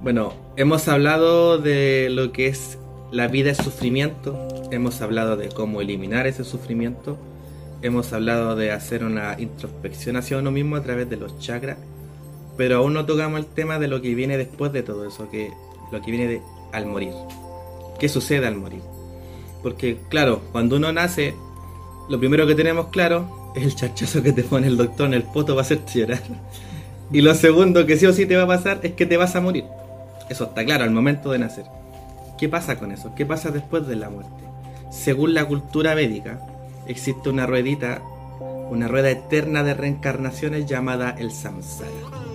Bueno, hemos hablado de lo que es la vida es sufrimiento, hemos hablado de cómo eliminar ese sufrimiento, hemos hablado de hacer una introspección hacia uno mismo a través de los chakras, pero aún no tocamos el tema de lo que viene después de todo eso, que lo que viene de, al morir. ¿Qué sucede al morir? Porque claro, cuando uno nace, lo primero que tenemos claro es el chachazo que te pone el doctor en el poto va a hacer llorar. Y lo segundo que sí o sí te va a pasar es que te vas a morir. Eso está claro al momento de nacer. ¿Qué pasa con eso? ¿Qué pasa después de la muerte? Según la cultura védica, existe una ruedita, una rueda eterna de reencarnaciones llamada el samsara.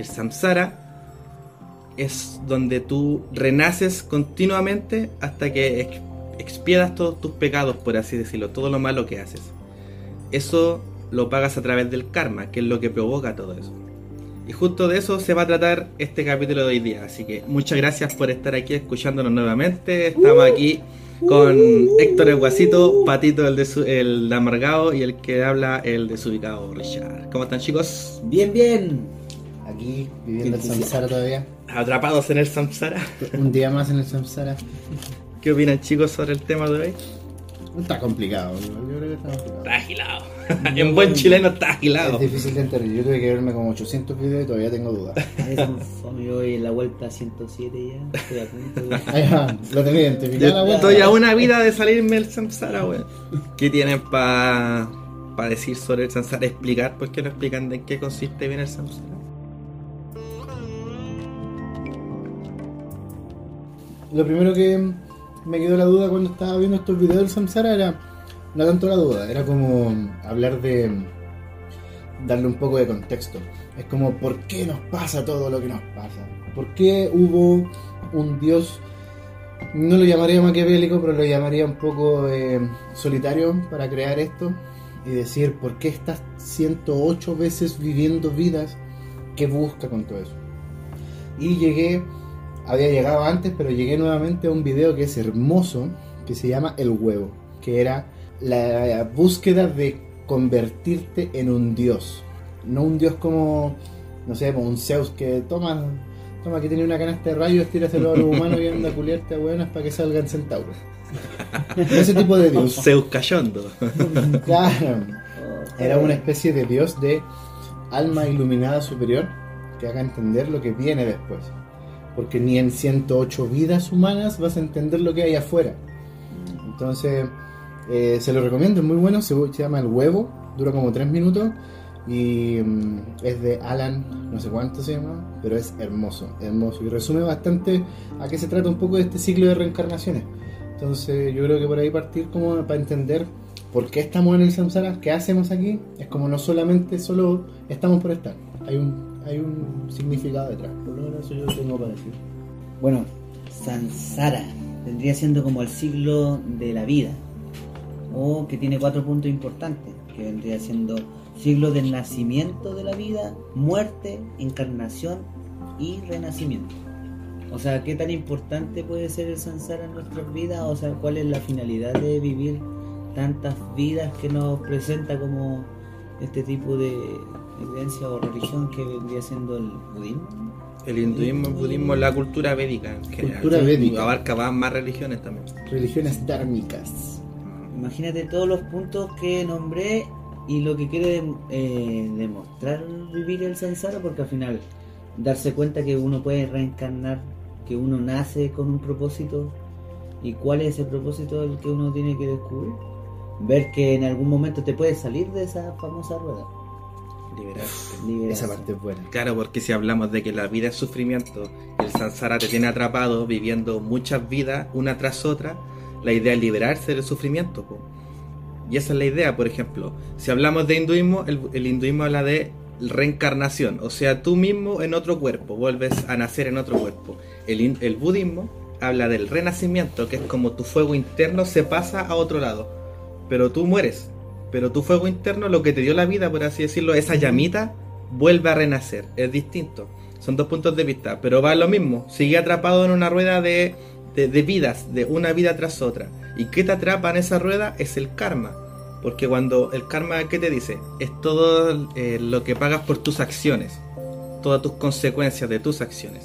El samsara es donde tú renaces continuamente hasta que expiedas todos tus pecados, por así decirlo, todo lo malo que haces. Eso lo pagas a través del karma, que es lo que provoca todo eso. Y justo de eso se va a tratar este capítulo de hoy día. Así que muchas gracias por estar aquí escuchándonos nuevamente. Estamos aquí con Héctor el Guasito, Patito el, de el amargado y el que habla el desubicado Richard. ¿Cómo están chicos? Bien, bien. Aquí viviendo el samsara todavía. Atrapados en el samsara. Un día más en el samsara. ¿Qué opinan chicos sobre el tema de hoy? Está complicado, yo creo que está complicado. Está agilado. en buen chileno está agilado. Es difícil de entender. Yo tuve que verme como 800 videos y todavía tengo dudas. Yo voy en la vuelta 107 ya. Estoy a punto. Ahí va, lo tenía identificado. Estoy a una vida de salirme del samsara, weón. ¿Qué tienen para pa decir sobre el samsara? Explicar, ¿por qué no explican de qué consiste bien el samsara? Lo primero que me quedó la duda cuando estaba viendo estos videos del samsara era no tanto la duda, era como hablar de darle un poco de contexto. Es como, ¿por qué nos pasa todo lo que nos pasa? ¿Por qué hubo un Dios, no lo llamaría maquiavélico, pero lo llamaría un poco eh, solitario para crear esto? Y decir, ¿por qué estás 108 veces viviendo vidas? ¿Qué busca con todo eso? Y llegué, había llegado antes, pero llegué nuevamente a un video que es hermoso, que se llama El huevo, que era la búsqueda de convertirte en un dios. No un dios como, no sé, como un Zeus que toma, toma que tiene una canasta de rayos, tíraselo a los humanos y anda a culiarte a buenas para que salgan centauros. Ese tipo de dios. Un Zeus cayondo. claro. Era una especie de dios de alma iluminada superior que haga entender lo que viene después. Porque ni en 108 vidas humanas vas a entender lo que hay afuera. Entonces, eh, se lo recomiendo, es muy bueno. Se, llama El Huevo, dura como 3 minutos. Y mm, es de Alan, no sé cuánto se llama, pero es hermoso, hermoso. Y resume bastante a qué se trata un poco de este ciclo de reencarnaciones. Entonces, yo creo que por ahí partir como para entender por qué estamos en el samsara, qué hacemos aquí. Es como no solamente solo estamos por estar, hay un, hay un significado detrás. Menos eso yo. Bueno, samsara vendría siendo como el ciclo de la vida o que tiene cuatro puntos importantes, que vendría siendo ciclo del nacimiento de la vida, muerte, encarnación y renacimiento. O sea, ¿qué tan importante puede ser el samsara en nuestras vidas? O sea, ¿cuál es la finalidad de vivir tantas vidas que nos presenta como este tipo de evidencia o religión que vendría siendo el budismo? El hinduismo, el budismo, la cultura védica. Cultura védica. Abarca más religiones también. Religiones dármicas. Imagínate todos los puntos que nombré y lo que quiere eh, demostrar vivir el samsara, porque al final darse cuenta que uno puede reencarnar, que uno nace con un propósito y cuál es ese propósito el que uno tiene que descubrir. Ver que en algún momento te puedes salir de esa famosa rueda. Liberarte. Esa parte es buena. Claro, porque si hablamos de que la vida es sufrimiento, el samsara te tiene atrapado viviendo muchas vidas una tras otra, la idea es liberarse del sufrimiento. po. Y esa es la idea, por ejemplo. Si hablamos de hinduismo, el, el hinduismo habla de reencarnación. O sea, tú mismo en otro cuerpo, vuelves a nacer en otro cuerpo. El budismo habla del renacimiento, que es como tu fuego interno se pasa a otro lado. Pero tú mueres. Pero tu fuego interno, lo que te dio la vida, por así decirlo, esa llamita, vuelve a renacer. Es distinto. Son dos puntos de vista, pero va lo mismo. Sigue atrapado en una rueda de, de, de vidas, de una vida tras otra. ¿Y qué te atrapa en esa rueda? Es el karma. Porque cuando el karma, ¿qué te dice? Es todo eh, lo que pagas por tus acciones. Todas tus consecuencias de tus acciones.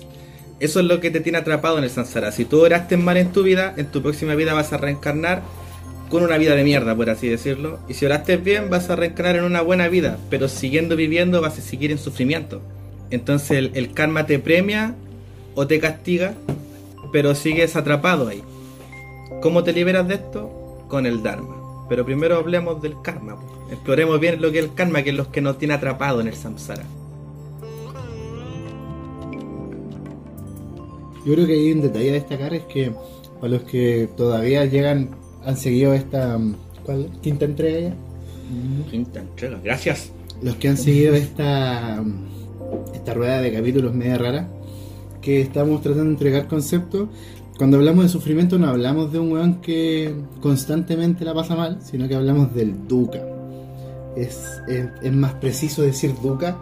Eso es lo que te tiene atrapado en el samsara. Si tú oraste mal en tu vida, en tu próxima vida vas a reencarnar con una vida de mierda, por así decirlo. Y si oraste bien, vas a reencarnar en una buena vida. Pero siguiendo viviendo, vas a seguir en sufrimiento. Entonces el, karma te premia o te castiga, pero sigues atrapado ahí. ¿Cómo te liberas de esto? Con el Dharma. Pero primero hablemos del karma. Exploremos bien lo que es el karma, que es lo que nos tiene atrapado en el samsara. Yo creo que hay un detalle a destacar es que para los que todavía llegan, han seguido esta mm, ¿cuál? quinta entrega ya, Quinta entrega. Gracias. los que han seguido esta mm, esta rueda de capítulos media rara, que estamos tratando de entregar conceptos. Cuando hablamos de sufrimiento no hablamos de un weón que constantemente la pasa mal, sino que hablamos del dukkha. Es, es, es más preciso decir dukkha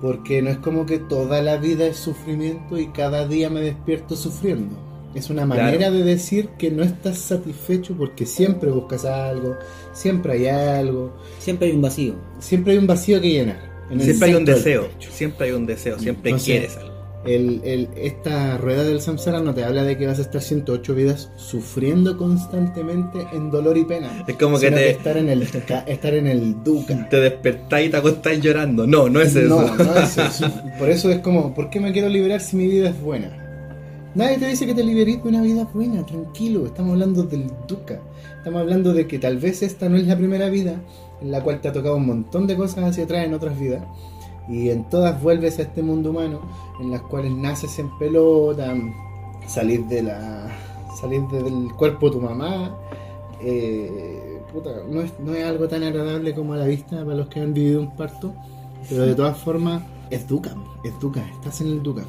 porque no es como que toda la vida es sufrimiento y cada día me despierto sufriendo. Es una manera Claro. de decir que no estás satisfecho porque siempre buscas algo, siempre hay algo, Siempre hay un vacío. siempre hay un vacío que llenar. en el Siempre hay un deseo. Siempre hay un deseo. Siempre Entonces, quieres algo. El, el- esta rueda del samsara no te habla de que vas a estar 108 vidas sufriendo constantemente en dolor y pena. Es como que te- estar en el estar en el dukkha. Te despertás y te acostás llorando. No, no es eso. No, no es eso. Por eso es como, ¿por qué me quiero liberar si mi vida es buena? Nadie te dice que te liberes de una vida buena, tranquilo. Estamos hablando del dukkha. Estamos hablando de que tal vez esta no es la primera vida en la cual te ha tocado un montón de cosas hacia atrás en otras vidas. Y en todas vuelves a este mundo humano en las cuales naces en pelota, salir de la salir de- del cuerpo de tu mamá. eh, puta, no, es, no es algo tan agradable como a la vista para los que han vivido un parto, pero de todas formas es dukkha, es dukkha, estás en el dukkha.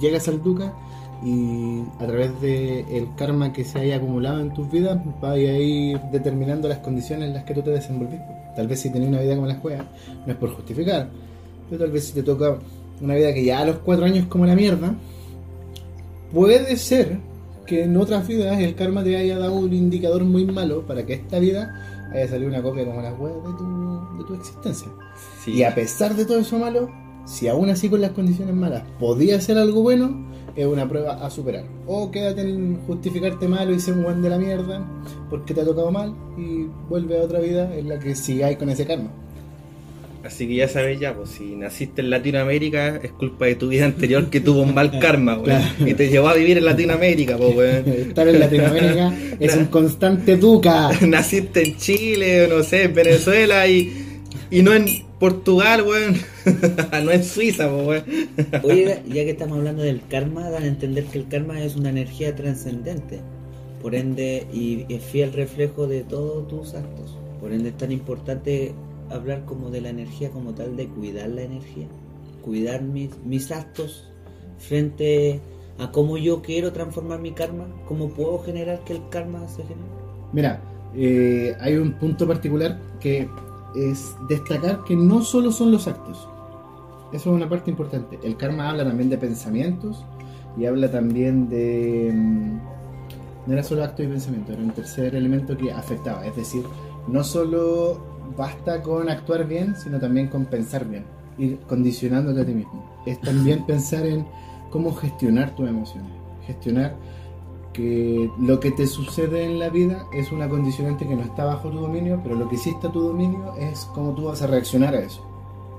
Llegas al dukkha y a través del el karma que se haya acumulado en tus vidas vas a ir determinando las condiciones en las que tú te desenvolvís. Tal vez si tenés una vida como la juegas, no es por justificar, pero tal vez si te toca una vida que ya a los cuatro años como la mierda, puede ser que en otras vidas el karma te haya dado un indicador muy malo para que esta vida haya salido una copia como las huevas de tu, de tu existencia. Sí. Y a pesar de todo eso malo, si aún así con las condiciones malas podía hacer algo bueno, es una prueba a superar. O quédate en justificarte malo y ser un buen de la mierda porque te ha tocado mal y vuelve a otra vida en la que sigáis con ese karma. Así que ya sabes ya, pues si naciste en Latinoamérica es culpa de tu vida anterior que tuvo un mal karma. Claro. Y te llevó a vivir en Latinoamérica, pues weón. Estar en Latinoamérica es un constante duca. Naciste en Chile, o no sé, en Venezuela y, y no en Portugal, weón. no en Suiza, weón. Oye, ya que estamos hablando del karma, dan a entender que el karma es una energía trascendente. Por ende, y es fiel reflejo de todos tus actos. Por ende, es tan importante hablar como de la energía como tal, de cuidar la energía. Cuidar mis, mis actos frente a cómo yo quiero transformar mi karma, cómo puedo generar que el karma se genere. Mira, eh, hay un punto particular que es destacar que no solo son los actos. Eso es una parte importante. El karma habla también de pensamientos y habla también de... mm, No era solo acto y pensamiento, era un tercer elemento que afectaba. Es decir, no solo basta con actuar bien, sino también con pensar bien, ir condicionándote a ti mismo. Es también pensar en cómo gestionar tus emociones, gestionar lo que te sucede en la vida es una condicionante que no está bajo tu dominio, pero lo que sí está tu dominio es cómo tú vas a reaccionar a eso.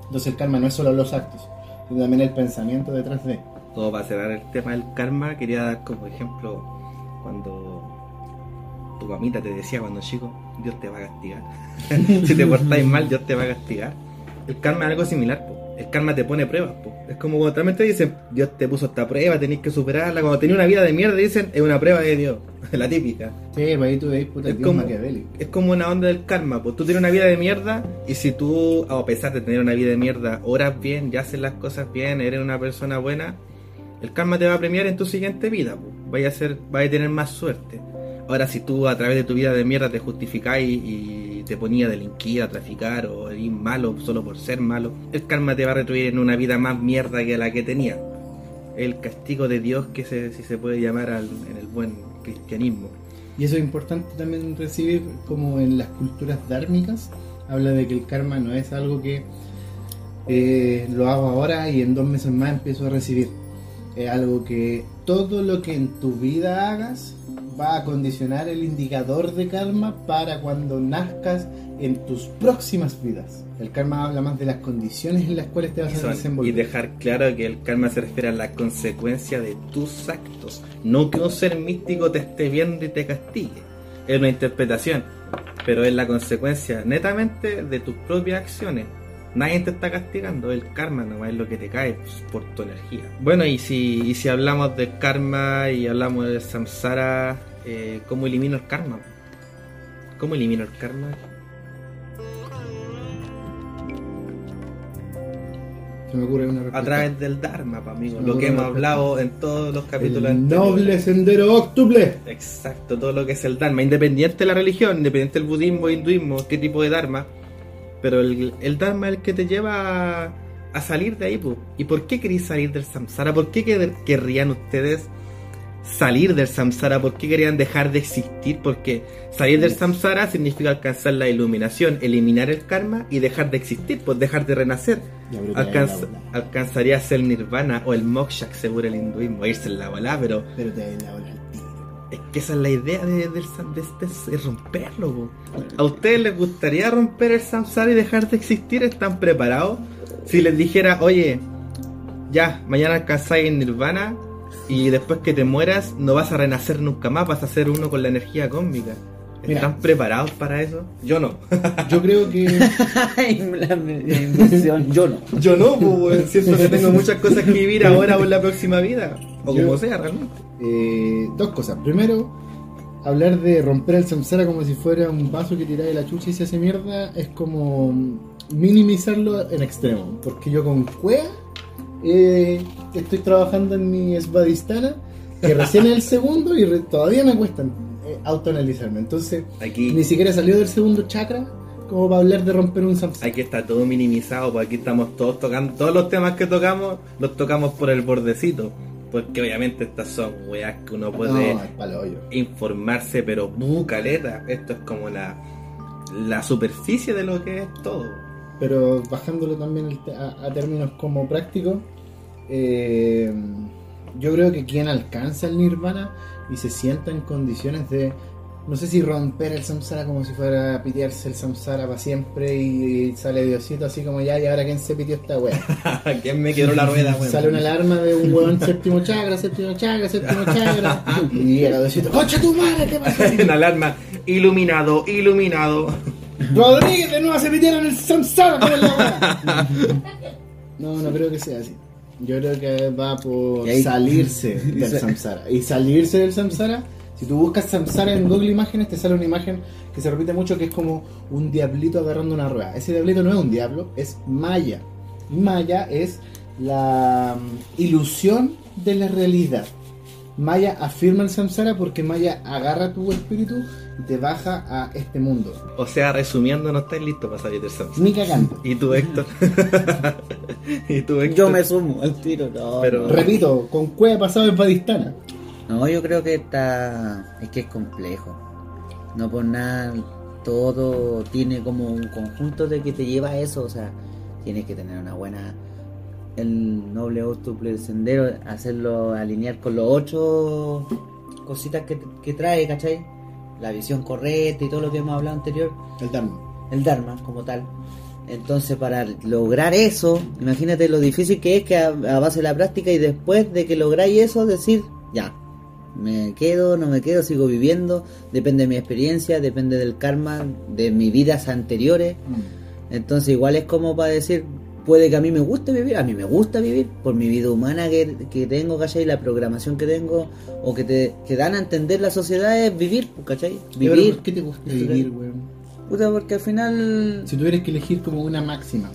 Entonces el karma no es solo los actos, sino también el pensamiento detrás de. Todo para cerrar el tema del karma, quería dar como ejemplo cuando tu mamita te decía cuando chico, Dios te va a castigar. si te portáis mal, Dios te va a castigar. El karma es algo similar. El karma te pone pruebas. po. Es como cuando también te dicen, Dios te puso esta prueba, tenéis que superarla. Cuando tenés una vida de mierda, dicen, es una prueba de Dios. la típica. Sí, ahí tú veis puta Es Dios como-. Es como una onda del karma, pues tú tienes una vida de mierda y si tú, a pesar de tener una vida de mierda, oras bien, ya haces las cosas bien, eres una persona buena, el karma te va a premiar en tu siguiente vida, pues. Vaya a ser, vaya a tener más suerte. Ahora si tú a través de tu vida de mierda te justificáis y te ponía a delinquir, a traficar o ir malo solo por ser malo, el karma te va a retribuir en una vida más mierda que la que tenía. El castigo de Dios que se, si se puede llamar al- en el buen cristianismo. Y eso es importante también recibir como en las culturas dármicas. Habla de que el karma no es algo que eh, lo hago ahora y en dos meses más empiezo a recibir. Es algo que todo lo que en tu vida hagas va a condicionar el indicador de karma para cuando nazcas en tus próximas vidas. El karma habla más de las condiciones en las cuales te vas Y a son- y desenvolver. dejar claro que el karma se refiere a la consecuencia de tus actos, no que un ser místico te esté viendo y te castigue. Es una interpretación, pero es la consecuencia netamente de tus propias acciones. Nadie te está castigando, el karma no es lo que te cae pues, por tu energía. Bueno, y si, y si hablamos de karma y hablamos de samsara, eh, ¿cómo elimino el karma? ¿Cómo elimino el karma? Se me ocurre una A través del Dharma, pa, amigo. Lo que hemos hablado en todos los capítulos El noble sendero octuple. Exacto, todo lo que es el Dharma, independiente de la religión, independiente del budismo, hinduismo, qué tipo de Dharma. Pero el, el Dharma es el que te lleva a, a salir de ahí. ¿Y por qué queréis salir del samsara? ¿Por qué quer- querrían ustedes salir del samsara? ¿Por qué querían dejar de existir? Porque salir del samsara significa alcanzar la iluminación, eliminar el karma y dejar de existir, pues dejar de renacer. Ya, pero te da en la Alcanza- bola. alcanzarías el nirvana o el moksha, según el hinduismo, irse en la bola, pero Pero te en la bola. Es que esa es la idea de, de este, es romperlo. ¿A ustedes les gustaría romper el samsara y dejar de existir? ¿Están preparados? Si les dijera, oye, ya, mañana alcanzáis el nirvana y después que te mueras no vas a renacer nunca más, vas a ser uno con la energía cósmica. ¿Están preparados para eso? Yo no. Yo creo que la, inversión, yo no. Yo no, pues, siento que tengo muchas cosas que vivir ahora o en la próxima vida. O Yo- como sea, realmente. eh, dos cosas. Primero, hablar de romper el samsara como si fuera un vaso que tiráis de la chucha y se hace mierda es como minimizarlo en extremo. Porque yo con Cuea eh, estoy trabajando en mi esvadistana, que recién es el segundo y re- todavía me cuesta eh, autoanalizarme. Entonces, Aquí, ni siquiera salió del segundo chakra como para hablar de romper un samsara. aquí está todo minimizado, pues aquí estamos todos tocando, todos los temas que tocamos, los tocamos por el bordecito. Porque obviamente estas son weas que uno puede No, informarse, pero uh, caleta. Esto es como la, la superficie de lo que es todo. pero bajándolo también a términos como prácticos, eh, yo creo que quien alcanza el nirvana y se sienta en condiciones de, no sé si romper el samsara como si fuera a pitearse el samsara para siempre y, sale Diosito así como ya, y ahora quién se pitió esta wea. ¿Quién me quebró la rueda, weón? Sale una alarma de un weón séptimo chakra, séptimo chakra, séptimo chakra. y llega Diosito, ¡Concha tu madre! ¿Qué pasó? Una alarma. Iluminado, iluminado. Rodríguez de nuevo se metieron el samsara con la wea. No, no creo que sea así. Yo creo que va por ahí- salirse del samsara. Y salirse del samsara, si tú buscas samsara en Google Imágenes, te sale una imagen que se repite mucho que es como un diablito agarrando una rueda. Ese diablito no es un diablo, es Maya. Maya es la mm, ilusión de la realidad. Maya afirma el samsara porque Maya agarra tu espíritu y te baja a este mundo. O sea, resumiendo, no estáis listos para salir del samsara. Ni cagando. ¿Y tú, Héctor? ¿Y tú, Héctor? Yo me sumo al tiro, no. Pero- no. Repito, con cueva pasado en Padistana. No, yo creo que está. Es que es complejo. No por nada, todo tiene como un conjunto de que te lleva a eso. O sea, tienes que tener una buena. El noble octuple del sendero, hacerlo alinear con los ocho cositas que, que trae, ¿cachai? La visión correcta y todo lo que hemos hablado anterior. El Dharma. el Dharma como tal. Entonces, para lograr eso, imagínate lo difícil que es que a, a base de la práctica y después de que lográis eso, decir, ya, me quedo, no me quedo, sigo viviendo, depende de mi experiencia, depende del karma, de mis vidas anteriores. Entonces, igual es como para decir, puede que a mí me guste vivir, a mí me gusta vivir, por mi vida humana que, que tengo, ¿cachai? La programación que tengo, o que te que dan a entender la sociedad es vivir, ¿cachai? Pero, Vivir. ¿Por qué te gusta vivir, weón? Puta, porque al final Si tuvieras que elegir como una máxima,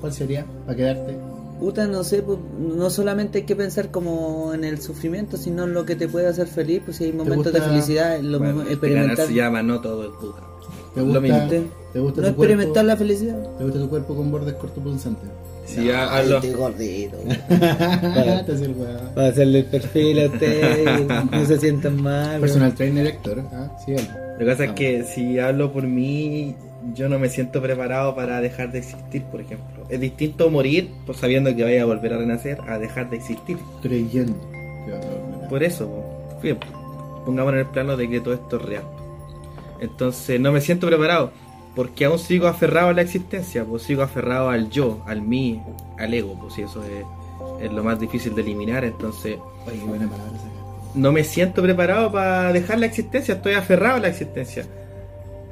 ¿cuál sería para quedarte? Puta, no sé, pues, no solamente hay que pensar como en el sufrimiento, sino en lo que te puede hacer feliz, pues si hay momentos de felicidad, lo Bueno, mismo, experimentar. se llama No Todo es Buga. ¿Te Lo gusta, mismo. ¿te gusta No tu cuerpo? experimentar la felicidad. ¿Te gusta tu cuerpo con bordes cortopunzantes? Si ya hablo- Estoy gordito. Para hacerle el perfil a ustedes, no se sientan mal. Personal trainer Héctor, ¿ah? Sí, él. Lo que pasa es que si hablo por mí, yo no me siento preparado para dejar de existir, por ejemplo. Es distinto morir pues, sabiendo que vaya a volver a renacer a dejar de existir. creyendo que va a volver a- Por eso. Bien, pongamos en el plano de que todo esto es real. Entonces no me siento preparado, porque aún sigo aferrado a la existencia, pues sigo aferrado al yo, al mí, al ego, pues si eso es, es lo más difícil de eliminar, entonces Oye, buena palabra no me siento preparado para dejar la existencia, estoy aferrado a la existencia.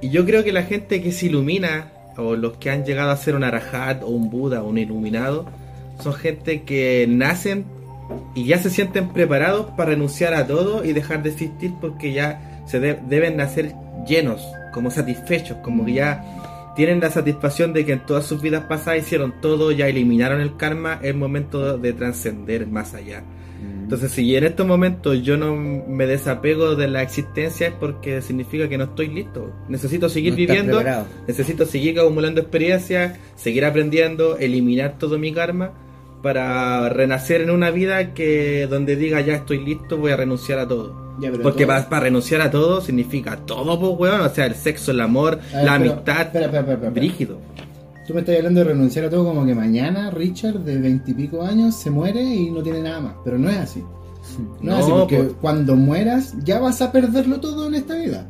Y yo creo que la gente que se ilumina, o los que han llegado a ser un arahat, o un Buda, o un iluminado, son gente que nacen y ya se sienten preparados para renunciar a todo y dejar de existir porque ya se de- deben nacer llenos, como satisfechos, como que ya tienen la satisfacción de que en todas sus vidas pasadas hicieron todo, ya eliminaron el karma, es momento de trascender más allá. Entonces, si en estos momentos yo no me desapego de la existencia es porque significa que no estoy listo. Necesito seguir No viviendo, preparado. necesito seguir acumulando experiencias, seguir aprendiendo, eliminar todo mi karma para renacer en una vida que donde diga ya estoy listo, voy a renunciar a todo. Ya, pero Porque todo- para, renunciar a todo significa todo, pues, weón. O sea, el sexo, el amor, ver, la pero- amistad, espera, espera, espera, espera. brígido. Tú me estás hablando de renunciar a todo como que mañana Richard de veintipico años se muere y no tiene nada más. Pero no es así. No, es así porque pues. cuando mueras ya vas a perderlo todo en esta vida.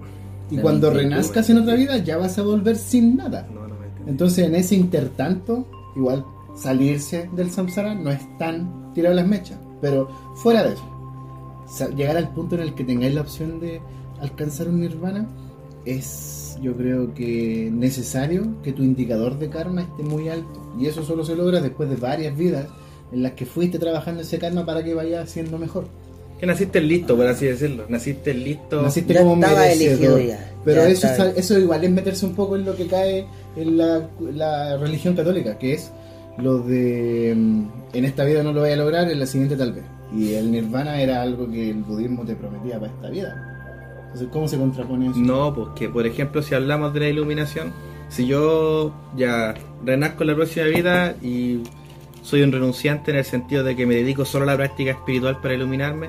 Y cuando renazcas en otra vida ya vas a volver sin nada. No. Entonces en ese intertanto, igual salirse del samsara no es tan tirado las mechas. Pero fuera de eso, llegar al punto en el que tengáis la opción de alcanzar un nirvana es yo creo que necesario que tu indicador de karma esté muy alto. Y eso solo se logra después de varias vidas en las que fuiste trabajando ese karma para que vaya siendo mejor. Que naciste listo, por así decirlo. Naciste listo. Naciste Ya como estaba merecedor. elegido ya. Pero Ya eso, eso igual es meterse un poco en lo que cae en la, la religión católica, que es lo de mm, en esta vida no lo voy a lograr, en la siguiente tal vez. Y el nirvana era algo que el budismo te prometía para esta vida. Entonces, ¿cómo se contrapone eso? No, porque por ejemplo, si hablamos de la iluminación, si yo ya renazco en la próxima vida y soy un renunciante en el sentido de que me dedico solo a la práctica espiritual para iluminarme,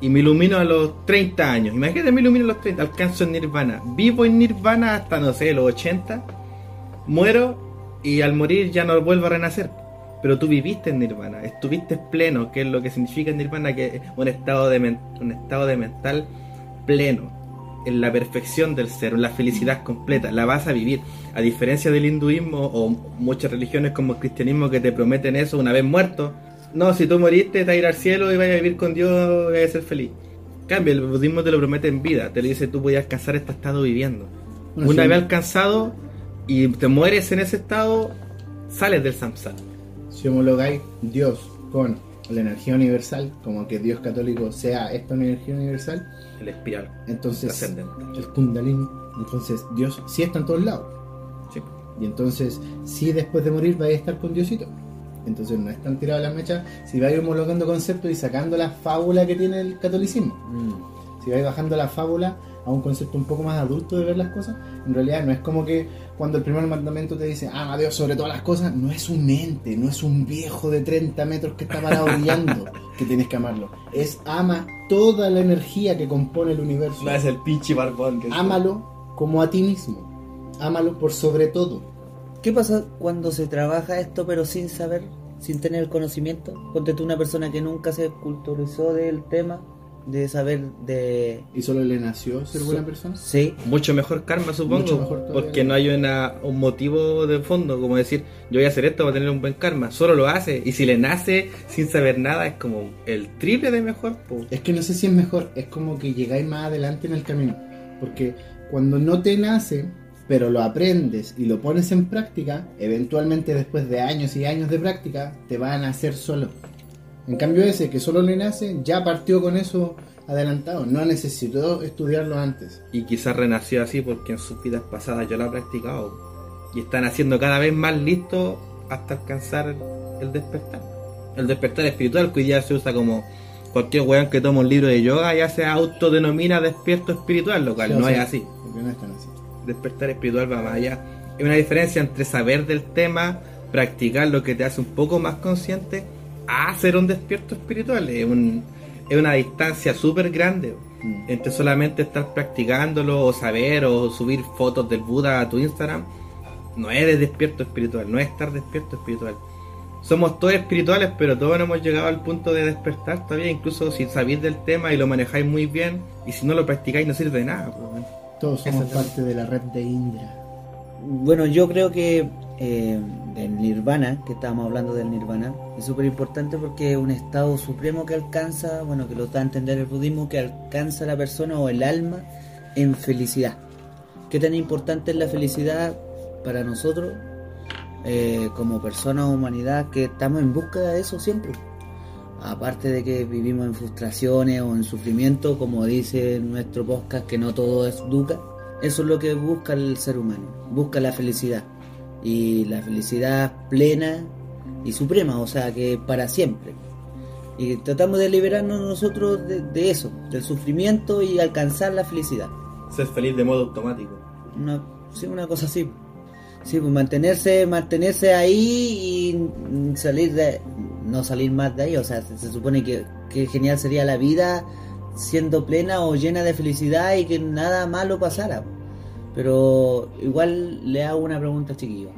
y me ilumino a los 30 años, imagínate, me ilumino a los 30, alcanzo el nirvana, vivo en nirvana hasta, no sé, los 80, muero y al morir ya no vuelvo a renacer. Pero tú viviste en nirvana, estuviste pleno, que es lo que significa nirvana, que es un estado de, un estado de mental pleno, en la perfección del ser, en la felicidad completa, la vas a vivir. A diferencia del hinduismo o muchas religiones como el cristianismo que te prometen eso una vez muerto. No, si tú moriste, te vas a ir al cielo y vas a vivir con Dios y vas a ser feliz. En Cambio, el budismo te lo promete en vida, te lo dice tú puedes alcanzar este estado viviendo. Bueno, una sí. vez alcanzado y te mueres en ese estado, sales del samsara. Si homologáis Dios con la energía universal, como que Dios católico sea esta energía universal, El espiral entonces el kundalini, entonces Dios sí está en todos lados. Sí. Y entonces, si después de morir vais a estar con Diosito. Entonces no están tiradas las mechas si vais homologando conceptos y sacando la fábula que tiene el catolicismo. Mm. Si vais bajando la fábula a un concepto un poco más adulto de ver las cosas, en realidad no es como que cuando el primer mandamiento te dice ama a Dios sobre todas las cosas, no es un ente, no es un viejo de 30 metros que está parado brillando que tienes que amarlo. Es ama toda la energía que compone el universo. No es el pinche barbón que Ámalo como a ti mismo. Ámalo por sobre todo. ¿Qué pasa cuando se trabaja esto pero sin saber, sin tener el conocimiento? Ponte tú una persona que nunca se culturizó del tema, de saber de... ¿Y solo le nació ser buena So- persona? Sí, Mucho mejor karma, supongo. Mucho mejor porque no hay una, un motivo de fondo, como decir, yo voy a hacer esto para tener un buen karma. Solo lo hace. Y si le nace sin saber nada, es como el triple de mejor. po. Es que no sé si es mejor, es como que llegáis más adelante en el camino. Porque cuando no te nace, pero lo aprendes y lo pones en práctica, eventualmente después de años y años de práctica, te va a nacer solo. En cambio ese que solo le nace, ya partió con eso adelantado, no necesitó estudiarlo antes. Y quizás renació así porque en sus vidas pasadas yo lo he practicado. Y están haciendo cada vez más listos hasta alcanzar el, el despertar. El despertar espiritual, que hoy día se usa como cualquier weón que toma un libro de yoga ya se autodenomina despierto espiritual, lo cual Sí, no es así. Porque no es tan así. despertar espiritual va más allá. Es una diferencia entre saber del tema, practicar lo que te hace un poco más consciente, a hacer un despierto espiritual. Es, un, es una distancia súper grande Mm. entre solamente estar practicándolo o saber o subir fotos del Buda a tu Instagram. No es de despierto espiritual, no es estar despierto espiritual. Somos todos espirituales, pero todos no hemos llegado al punto de despertar todavía, incluso si sabéis del tema y lo manejáis muy bien, y si no lo practicáis no sirve de nada. pues, weón. Todos somos Eso parte de la red de Indra. Bueno, yo creo que eh, el nirvana, que estábamos hablando del nirvana, es súper importante porque es un estado supremo que alcanza, bueno, que lo da a entender el budismo, que alcanza la persona o el alma en felicidad. ¿Qué tan importante es la felicidad para nosotros eh, como personas humanidad que estamos en búsqueda de eso siempre? Aparte de que vivimos en frustraciones o en sufrimiento, como dice nuestro podcast, que no todo es dukkha, eso es lo que busca el ser humano, busca la felicidad. Y la felicidad plena y suprema, o sea, que para siempre. Y tratamos de liberarnos nosotros de, de eso, del sufrimiento y alcanzar la felicidad. Ser feliz de modo automático. Una, sí, una cosa así. Sí, pues mantenerse, mantenerse ahí y salir de, no salir más de ahí. O sea, se, se supone que, que genial sería la vida siendo plena o llena de felicidad y que nada malo pasara. Pero igual le hago una pregunta chiquillo.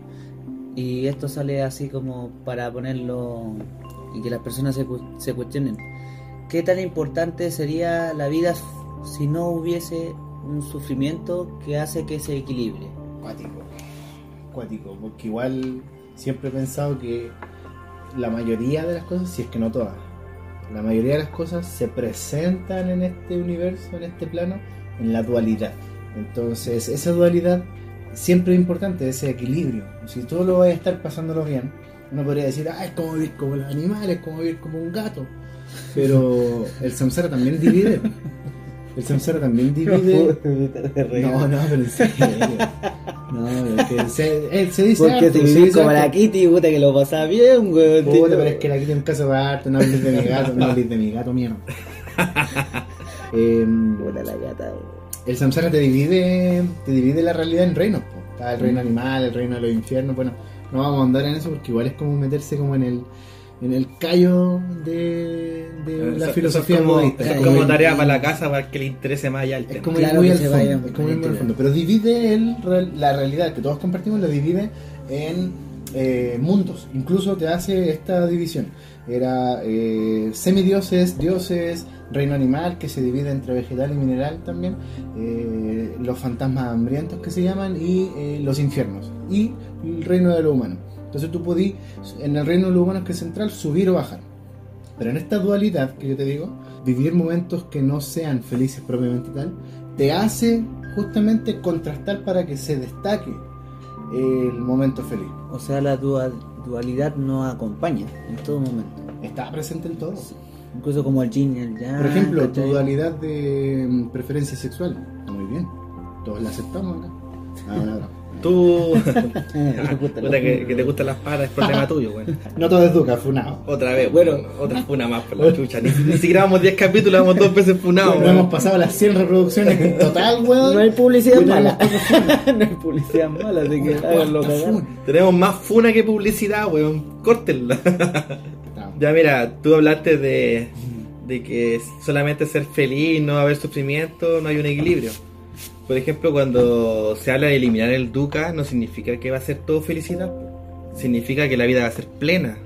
Y esto sale así como para ponerlo y que las personas se, cu- se cuestionen. ¿Qué tan importante sería la vida si no hubiese un sufrimiento que hace que se equilibre? Cuático. Cuático, porque igual siempre he pensado que la mayoría de las cosas, si es que no todas, la mayoría de las cosas se presentan en este universo, en este plano, en la dualidad. Entonces, esa dualidad siempre es importante, ese equilibrio. Si tú lo vas a estar pasándolo bien, uno podría decir, ah, es como vivir como los animales, es como vivir como un gato. Pero el samsara también divide. El samsara también divide. No, no, pero en serio. No, es que se, eh, se dice Porque harto, si se dice como la. Kitty, puta que lo pasaba bien, weón. Puta, pero es que la Kitty es un caso de harto, no hables de mi gato, no hables de mi gato, mierda. Puta la gata, weón. el samsara te divide, te divide la realidad en reinos. po. Está el reino animal, el reino de los infiernos. Bueno, no vamos a andar en eso porque igual es como meterse como en el en el callo de, de la filosofía eso es como, eso es como tarea para la casa para que le interese más allá el Es tema. como Claro ir muy al fondo, vaya es como ir muy al al fondo. Pero divide el, la realidad que todos compartimos, la divide en eh, mundos. Incluso te hace esta división. Era eh, semidioses, dioses, reino animal que se divide entre vegetal y mineral también, eh, los fantasmas hambrientos que se llaman y eh, los infiernos y el reino de lo humano. Entonces tú podís, en el reino de lo humano que es central, subir o bajar. Pero en esta dualidad que yo te digo, vivir momentos que no sean felices propiamente tal, te hace justamente contrastar para que se destaque el momento feliz. O sea, la dua- dualidad nos acompaña en todo momento. Está presente en todo. Incluso como el yin y el yang. Por ejemplo, tu dualidad de mm, preferencia sexual. Está muy bien. Todos la aceptamos acá. Ah. Tú, puta, la- que, que te gustan las patas es problema tuyo, weón. No todo es duca, funado. Otra vez, Bueno. otra funa más por la chucha. Ni, ni siquiera vamos 10 capítulos, vamos dos veces funados. no hemos pasado las 100 reproducciones en total, weón. No hay publicidad mala. no hay publicidad mala, así que háganlo cagar. Tenemos más funa que publicidad, weón. Córtenla. Ya, mira, tú hablaste de, de que solamente ser feliz, no haber sufrimiento, no hay un equilibrio. Por ejemplo, cuando se habla de eliminar el dukkha, no significa que va a ser todo felicidad. Significa que la vida va a ser plena.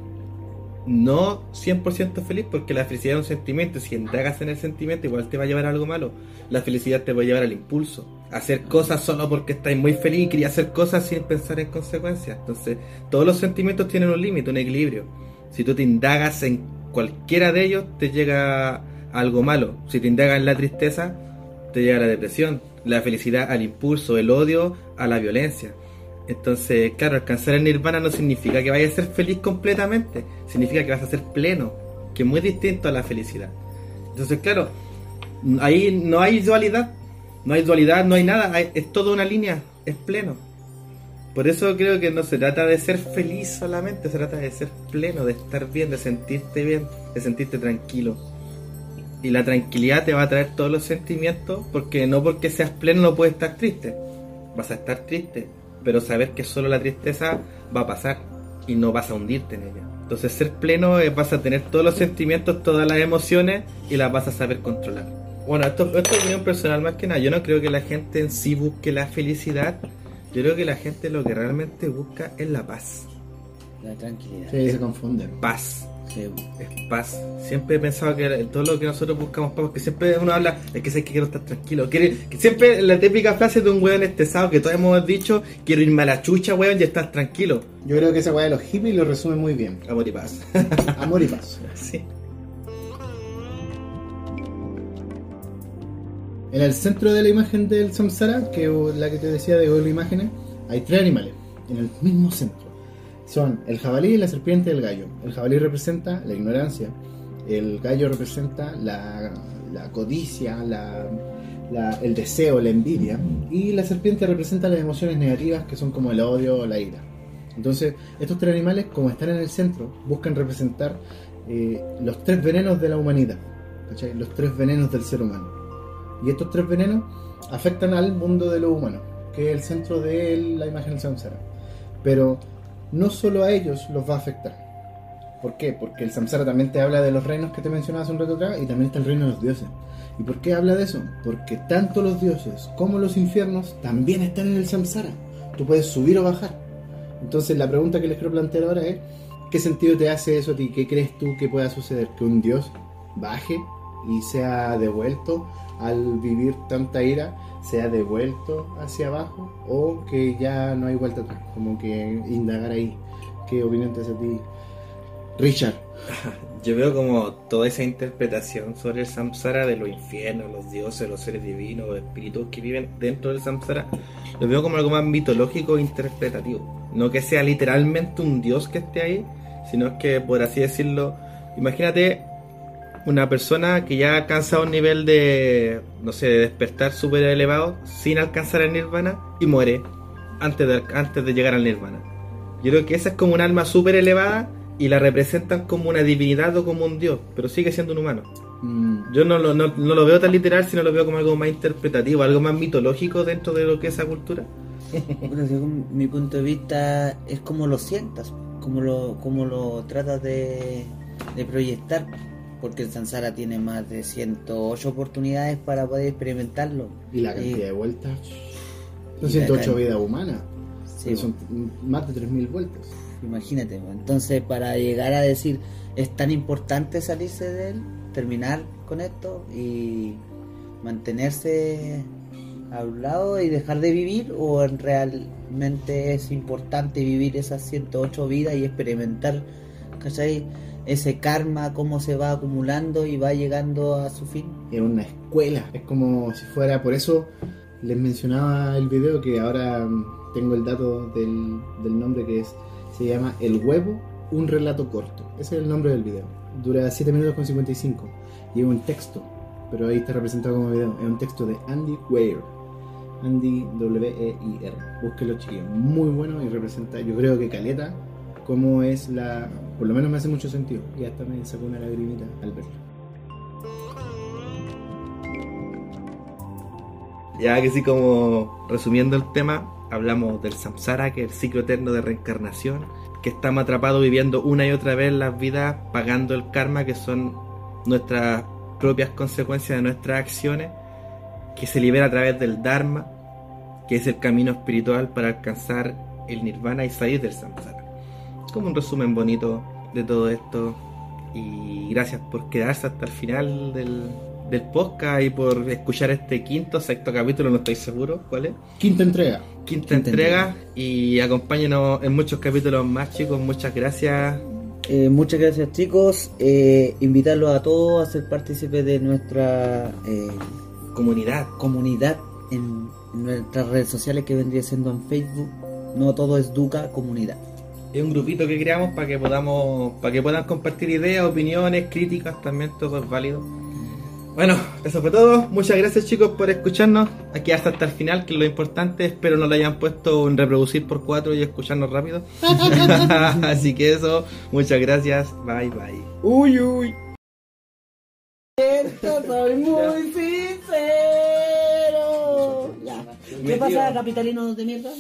No 100% feliz, porque la felicidad es un sentimiento. Si indagas en el sentimiento, igual te va a llevar a algo malo. La felicidad te va a llevar al impulso. Hacer cosas solo porque estás muy feliz y querías hacer cosas sin pensar en consecuencias. Entonces, todos los sentimientos tienen un límite, un equilibrio. Si tú te indagas en cualquiera de ellos, te llega algo malo. Si te indagas en la tristeza, te llega la depresión. La felicidad al impulso, el odio a la violencia. Entonces, claro, alcanzar el nirvana no significa que vayas a ser feliz completamente, significa que vas a ser pleno, que es muy distinto a la felicidad. Entonces, claro, ahí no hay dualidad, no hay dualidad, no hay nada, hay- es toda una línea, es pleno. Por eso creo que no se trata de ser feliz solamente, se trata de ser pleno, de estar bien, de sentirte bien, de sentirte tranquilo. Y la tranquilidad te va a traer todos los sentimientos, porque no porque seas pleno no puedes estar triste. vas a estar triste, pero saber que solo la tristeza va a pasar y no vas a hundirte en ella. Entonces ser pleno es vas a tener todos los sentimientos, todas las emociones y las vas a saber controlar. Bueno, esto, esto es opinión personal más que nada. Yo no creo que la gente en sí busque la felicidad. Yo creo que la gente lo que realmente busca es la paz. La tranquilidad. Sí, se confunden. Paz. Sí. Es paz. Siempre he pensado que todo lo que nosotros buscamos paz, porque siempre uno habla, es que sé que quiero estar tranquilo. Quiere, que siempre la típica frase de un weón estresado que todos hemos dicho, quiero irme a la chucha, weón, y estar tranquilo. Yo creo que esa weá de los hippies lo resume muy bien. Amor y paz. Amor y paz. sí. En el centro de la imagen del samsara, que es la que te decía de Google Imágenes, hay tres animales en el mismo centro. Son el jabalí, la serpiente y el gallo. El jabalí representa la ignorancia, el gallo representa la, la codicia, la, el deseo, la envidia, y la serpiente representa las emociones negativas que son como el odio o la ira. Entonces, estos tres animales, como están en el centro, buscan representar eh, los tres venenos de la humanidad, los tres venenos del ser humano. Y estos tres venenos afectan al mundo de lo humano, que es el centro de la imagen del samsara. Pero no solo a ellos los va a afectar. ¿Por qué? Porque el samsara también te habla de los reinos que te mencionaba hace un rato atrás y también está el reino de los dioses. ¿Y por qué habla de eso? Porque tanto los dioses como los infiernos también están en el samsara. Tú puedes subir o bajar. Entonces la pregunta que les quiero plantear ahora es, ¿qué sentido te hace eso a ti? ¿Qué crees tú que pueda suceder? ¿Que un dios baje y sea devuelto al vivir tanta ira, sea devuelto hacia abajo o que ya no hay vuelta atrás? Como que indagar ahí. ¿Qué opinión te hace ti, Richard? Yo veo como toda esa interpretación sobre el samsara de los infiernos, los dioses, los seres divinos, los espíritus que viven dentro del samsara, lo veo como algo más mitológico e interpretativo. No que sea literalmente un dios que esté ahí, sino que, por así decirlo, imagínate una persona que ya ha alcanzado un nivel de, no sé, de despertar súper elevado sin alcanzar el nirvana y muere antes de, antes de llegar al nirvana. Yo creo que esa es como un alma súper elevada y la representan como una divinidad o como un dios, pero sigue siendo un humano. Mm, Yo no lo, no, no lo veo tan literal, sino lo veo como algo más interpretativo, algo más mitológico dentro de lo que es esa cultura. Bueno, según mi punto de vista, es como lo sientas, como lo, como lo tratas de, de proyectar, porque el Sansara tiene más de 108 oportunidades para poder experimentarlo. y la cantidad de vueltas. Son la 108 can- vidas humanas. Sí, son más de 3.000 vueltas. Imagínate, entonces para llegar a decir es tan importante salirse de él, terminar con esto y mantenerse a un lado y dejar de vivir o en realmente es importante vivir esas 108 vidas y experimentar ¿cachai? Ese karma, cómo se va acumulando y va llegando a su fin. es una escuela. Es como si fuera, por eso les mencionaba el video que ahora mm, tengo el dato del, del nombre que es, se llama El huevo, un relato corto. Ese es el nombre del video. Dura 7 minutos con 55. Y es un texto, pero ahí está representado como video. Es un texto de Andy Weir. Andy W-E-I-R. Búsquenlo chiquillos. Muy bueno y representa, yo creo que caleta, como es la... Por lo menos me hace mucho sentido. Y hasta me sacó una lagrimita al verlo. Ya que sí, como resumiendo el tema, hablamos del samsara, que es el ciclo eterno de reencarnación, que estamos atrapados viviendo una y otra vez las vidas, pagando el karma, que son nuestras propias consecuencias de nuestras acciones, que se libera a través del Dharma, que es el camino espiritual para alcanzar el nirvana y salir del samsara. Como un resumen bonito de todo esto. Y gracias por quedarse hasta el final del, del podcast y por escuchar este quinto, sexto capítulo, no estoy seguro cuál es. Quinta entrega. Quinta, Quinta entrega y acompáñenos en muchos capítulos más chicos, muchas gracias. Eh, muchas gracias chicos, eh, invitarlos a todos a ser partícipes de nuestra eh, Comunidad, comunidad en, en nuestras redes sociales que vendría siendo en Facebook. No todo es Duca Comunidad. Es un grupito que creamos para que podamos, para que puedan compartir ideas, opiniones, críticas, también todo es válido. Bueno, eso fue todo. Muchas gracias chicos por escucharnos. Aquí hasta hasta el final, que es lo importante. Espero no lo hayan puesto en reproducir por cuatro y escucharnos rápido. Así que eso, muchas gracias. Bye bye. Uy, uy. soy muy sincero. Ya. ¿Qué pasa, capitalinos de mierda?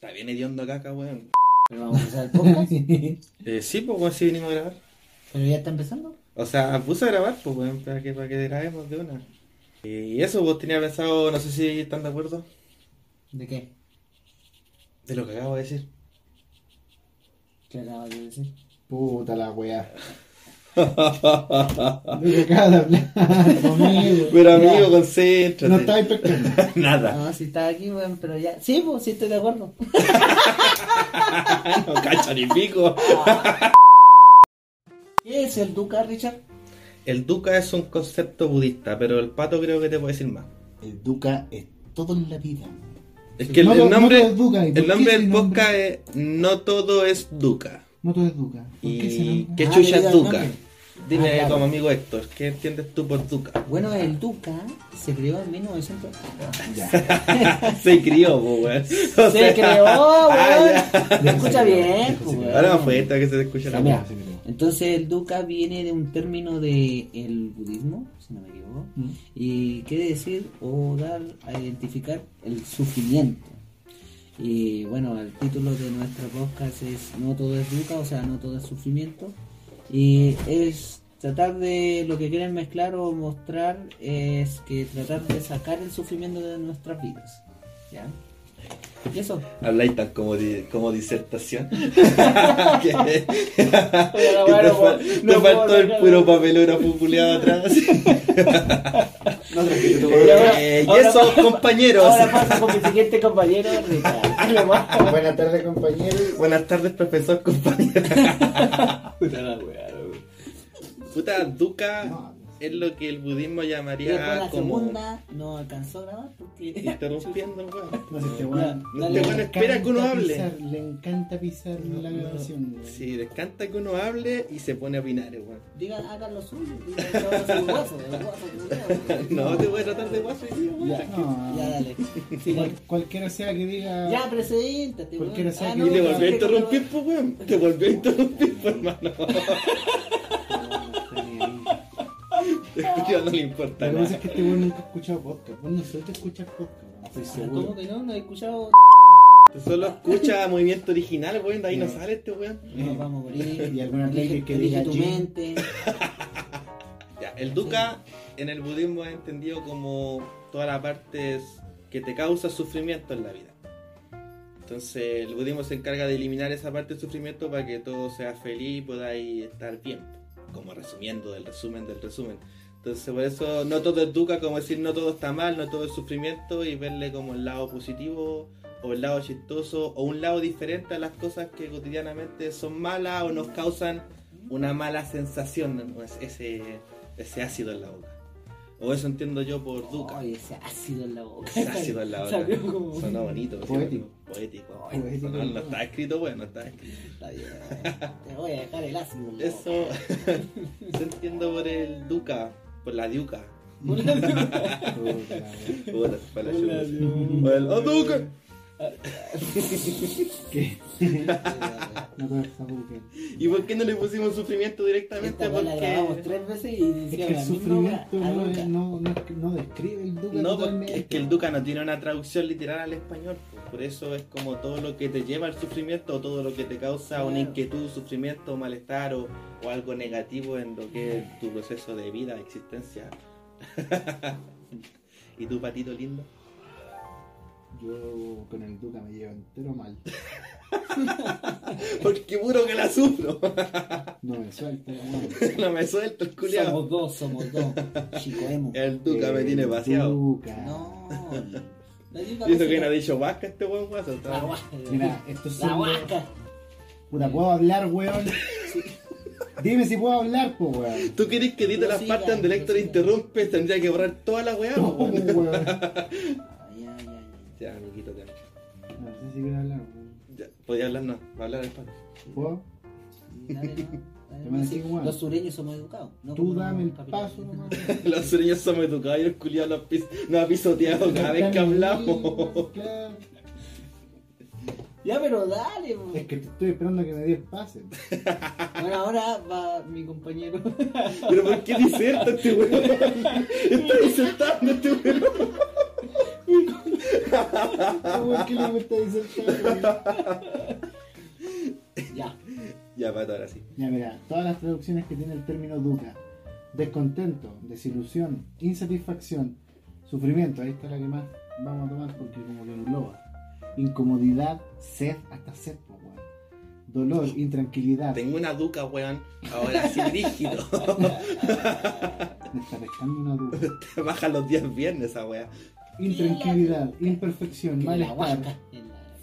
Está bien hediondo caca, weón. Pero vamos a empezar el podcast. Eh, sí, pues weón, sí vinimos a grabar. Pero ya está empezando. O sea, puse a grabar, pues weón, para que, para que grabemos de una. Y eso, pues tenía pensado, no sé si están de acuerdo, ¿De qué? de lo que acabo de decir. ¿Qué acabas de decir? Puta la weá. Lo que acabas de hablar conmigo. Pero Ya. amigo, concéntrate. No estáis pescando. Nada. No, si está aquí, weón, pero ya. Sí, pues sí estoy de acuerdo. no cacha ni pico. ¿Qué es el Duca, Richard? El dukkha es un concepto budista, pero el pato creo que te puede decir más. El Duca es todo en la vida. Es que el, No el no nombre, dukkha, ¿y por el nombre del nombre? podcast es No todo es dukkha. No todo es Duca. ¿Por qué ¿Y qué Ah, chucha le es diga el dukkha? nombre. Dime Ah, claro. como amigo Héctor, ¿qué entiendes tú por dukkha? Bueno, el Duca se creó en 1900. Ya. Se crió, po, weón. O Se sea- creó, Ah, weón. ¿Me escucha bien? weón. Ahora más fuerte que se te escucha la Ya, mira. voz. Entonces el dukkha viene de un término de el budismo, si no me equivoco, Mm. y quiere decir o dar a identificar el sufrimiento. Y bueno, el título de nuestra podcast es No todo es dukkha, o sea, no todo es sufrimiento. Y es tratar de lo que quieren mezclar o mostrar es que tratar de sacar el sufrimiento de nuestras vidas. ¿Ya? Y eso. Habláis tan como, di- como disertación. que que te, bueno, fal- pues, te no faltó el puro papelógrafo culiado atrás. No, tranquilo. Eh, y ahora eso, pasa- compañeros. Ahora pasa con mi siguiente compañero, Ricardo. Lo más. Buenas tardes, compañeros. Buenas tardes, profesor, compañero. Puta la weá. Puta, dukkha No, es lo que el budismo Y llamaría la como segunda no alcanzó a grabar porque. interrumpiendo, weón. No sé, este weón. No dale. te van a esperar que uno encanta hable. pisar, le encanta pisar la grabación. weón. Sí, les canta que uno hable y se pone a opinar, weón. Digan, hagan lo suyo. Digan soy guaso, el guaso, culiao. No te voy a tratar de guaso, tío. Ya, No. ya, dale. Sí, Cual- cualquiera sea que diga. Ya, preséntate, weón. Cualquiera sea Ah, que- no, Y le no, volvió a interrumpir, pues, weón. Te volvió a interrumpir, pues, hermano. Escucha, no le importa Lo que pasa es que este weón nunca ha escuchado podcast. Vos no suelto escuchar podcast, weón. Estoy seguro. ¿Cómo que no? No he escuchado. Tú solo escucha movimiento original, weón. De ahí no No. sale este weón. Nos vamos a morir. Y alguna vez que diga tu mente. Ya, el dukkha en el budismo es entendido como toda la parte que te causa sufrimiento en la vida. Entonces el budismo se encarga de eliminar esa parte del sufrimiento para que todo sea feliz y podáis estar bien. Como resumiendo del resumen del resumen. Entonces por eso no todo es dukkha, como decir no todo está mal, no todo es sufrimiento y verle como el lado positivo o el lado chistoso o un lado diferente a las cosas que cotidianamente son malas o nos causan una mala sensación, ese, ese ácido en la boca. O eso entiendo yo por dukkha. Ay, ese ácido en la boca. Ese ácido en la boca. Como- Sonó bonito. ¿sí? Poético. Poético. Ay, Poético. No, no está escrito, bueno, no está escrito. Está bien. Te voy a dejar el ácido en la Eso se entiendo por el dukkha, por la diuca. Puta la weón. Puta, para la Hola, ¿Y por qué no le pusimos sufrimiento directamente? Esta weá la grabamos Porque... tres veces y Es que el sufrimiento no, Aruca. es- no, no, es que- no describe el Duca No, porque es que el dukkha no tiene una traducción literal al español. pues. Por eso es como todo lo que te lleva al sufrimiento o todo lo que te causa una inquietud, sufrimiento, malestar o, o algo negativo en lo que es tu proceso de vida, existencia. ¿Y tu patito lindo? Yo con el Duca me llevo entero mal. Porque puro que la sufro. No me suelta, weón. no me suelto el culiado. Somos dos, somos dos. Chico emo. El dukkha me tiene vaciado. Duca. No. Eso no que no ha dicho vasca este buen guaso. La huasca. Mira, esto es La huasca. Puta, ¿puedo hablar, weón? Dime si puedo hablar, po, weón. ¿Tú querés que edite las partes donde el Héctor interrumpe? Tendría que borrar toda la weá. No, po, weón. weón. Ya, ya, ya. Ya, amiguito, te No sé si quiero hablar, weón. Ya, podía hablar, no, va a hablar el pato. ¿Puedo? Dale, no, dale, a sí. Los sureños somos educados. no Tú dame el los paso nomás. Los sureños somos educados y el culiado nos, pis- nos ha pisoteado cada vez que hablamos. Claro. Ya, pero dale. po. Es que te estoy esperando a que me dé el pase. Bueno, ahora va mi compañero. Pero ¿por qué diserta este weón? Está disertando este weón. ¿Por qué le gusta disertar? Ya. Ya, pato, ahora sí. Ya, mira, todas las traducciones que tiene el término duca: descontento, desilusión, insatisfacción, sufrimiento. Ahí está la que más vamos a tomar porque como que engloba. Incomodidad, sed, hasta sed, pues, weón. Dolor, intranquilidad. Tengo una duca, weón. Ahora sí, rígido. Me está pescando una duca. Te bajan los días viernes esa weá. Intranquilidad, imperfección, malestar,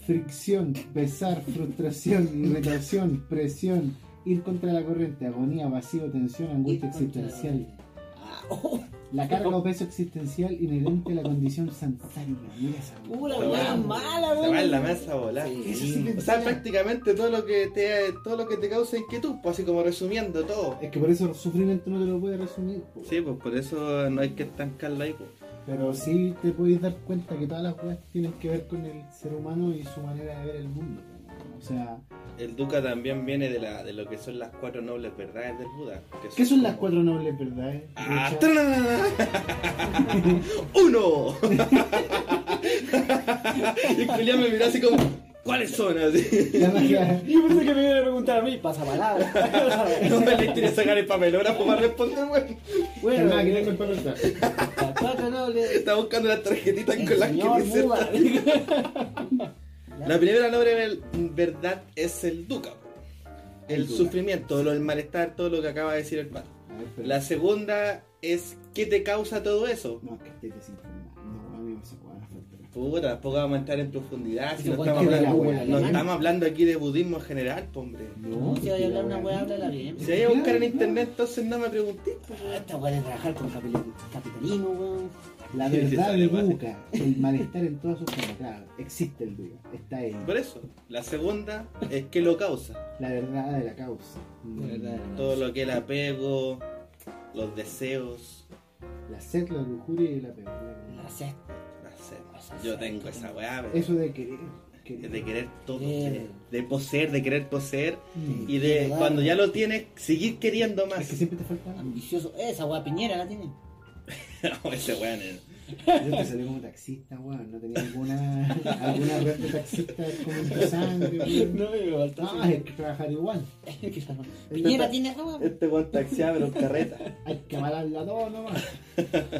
fricción, pesar, frustración, irritación, presión, ir contra la corriente, agonía, vacío, tensión, angustia contra la existencial. corriente. Ah, oh, La carga o peso existencial inherente a la condición sansárica. Mira esa pura Se weá mala, Se weón. va en la mesa a volar. Sí. Eso sí que O sea, prácticamente todo lo que te todo lo que te causa inquietud, pues así como resumiendo todo. Es que por eso el sufrimiento no te lo puede resumir. po. Sí, pues por eso no hay que estancarlo ahí, pues. Pero sí te puedes dar cuenta que todas las weas tienen que ver con el ser humano y su manera de ver el mundo. O sea, El Duca también viene de la de lo que son las cuatro nobles verdades del Buda. que ¿qué son las cuatro nobles verdades? ¡Ah! ¡Uno! y Julián me miró así como, ¿cuáles son? Así. Yo pensé que me iban a preguntar a mí, pasa palabra. No me le interesa sacar el papelógrafo para responder, weón. Bueno, aquí eh, tengo el papel. Está buscando las tarjetitas con las que dice. La primera noble ver- verdad es el Duca. El, El Duca. sufrimiento, lo, el malestar, todo lo que acaba de decir el pato. La segunda es ¿qué te causa todo eso? No, es que estés Puta, tampoco vamos a entrar en profundidad. Si no weón estamos, que hablando, wea no estamos hablando aquí de budismo en general, po, hombre. No, si vaya a hablar una weá, háblala bien. Si hay a buscar en internet, entonces no me pregunté. po. Ah, Esta weá de trabajar con capital- capitalismo, weón. La verdad de. Duca, el malestar en todas sus formas. Claro, existe el Duca, está ahí. Por eso, la segunda es qué lo causa. La verdad de la causa. La verdad de la Todo lo que es el apego, los deseos, La sed, la lujuria y la apego. La sed. Yo tengo esa weá, Eso de querer. querer. de querer todo, Querer. de, poseer, de querer poseer Mm. y de Verdad. cuando ya lo tienes, seguir queriendo más. Es que siempre te falta. Ambicioso. Esa weá Piñera la tiene. No, ese weón es- Yo te salí como taxista, weón. No tenía alguna, alguna red de taxista como en sangre, weón. me. No, hay que trabajar igual. Piñera tiene weá. Este weón taxiaba pero en carreta. Hay que avalarla todo nomás.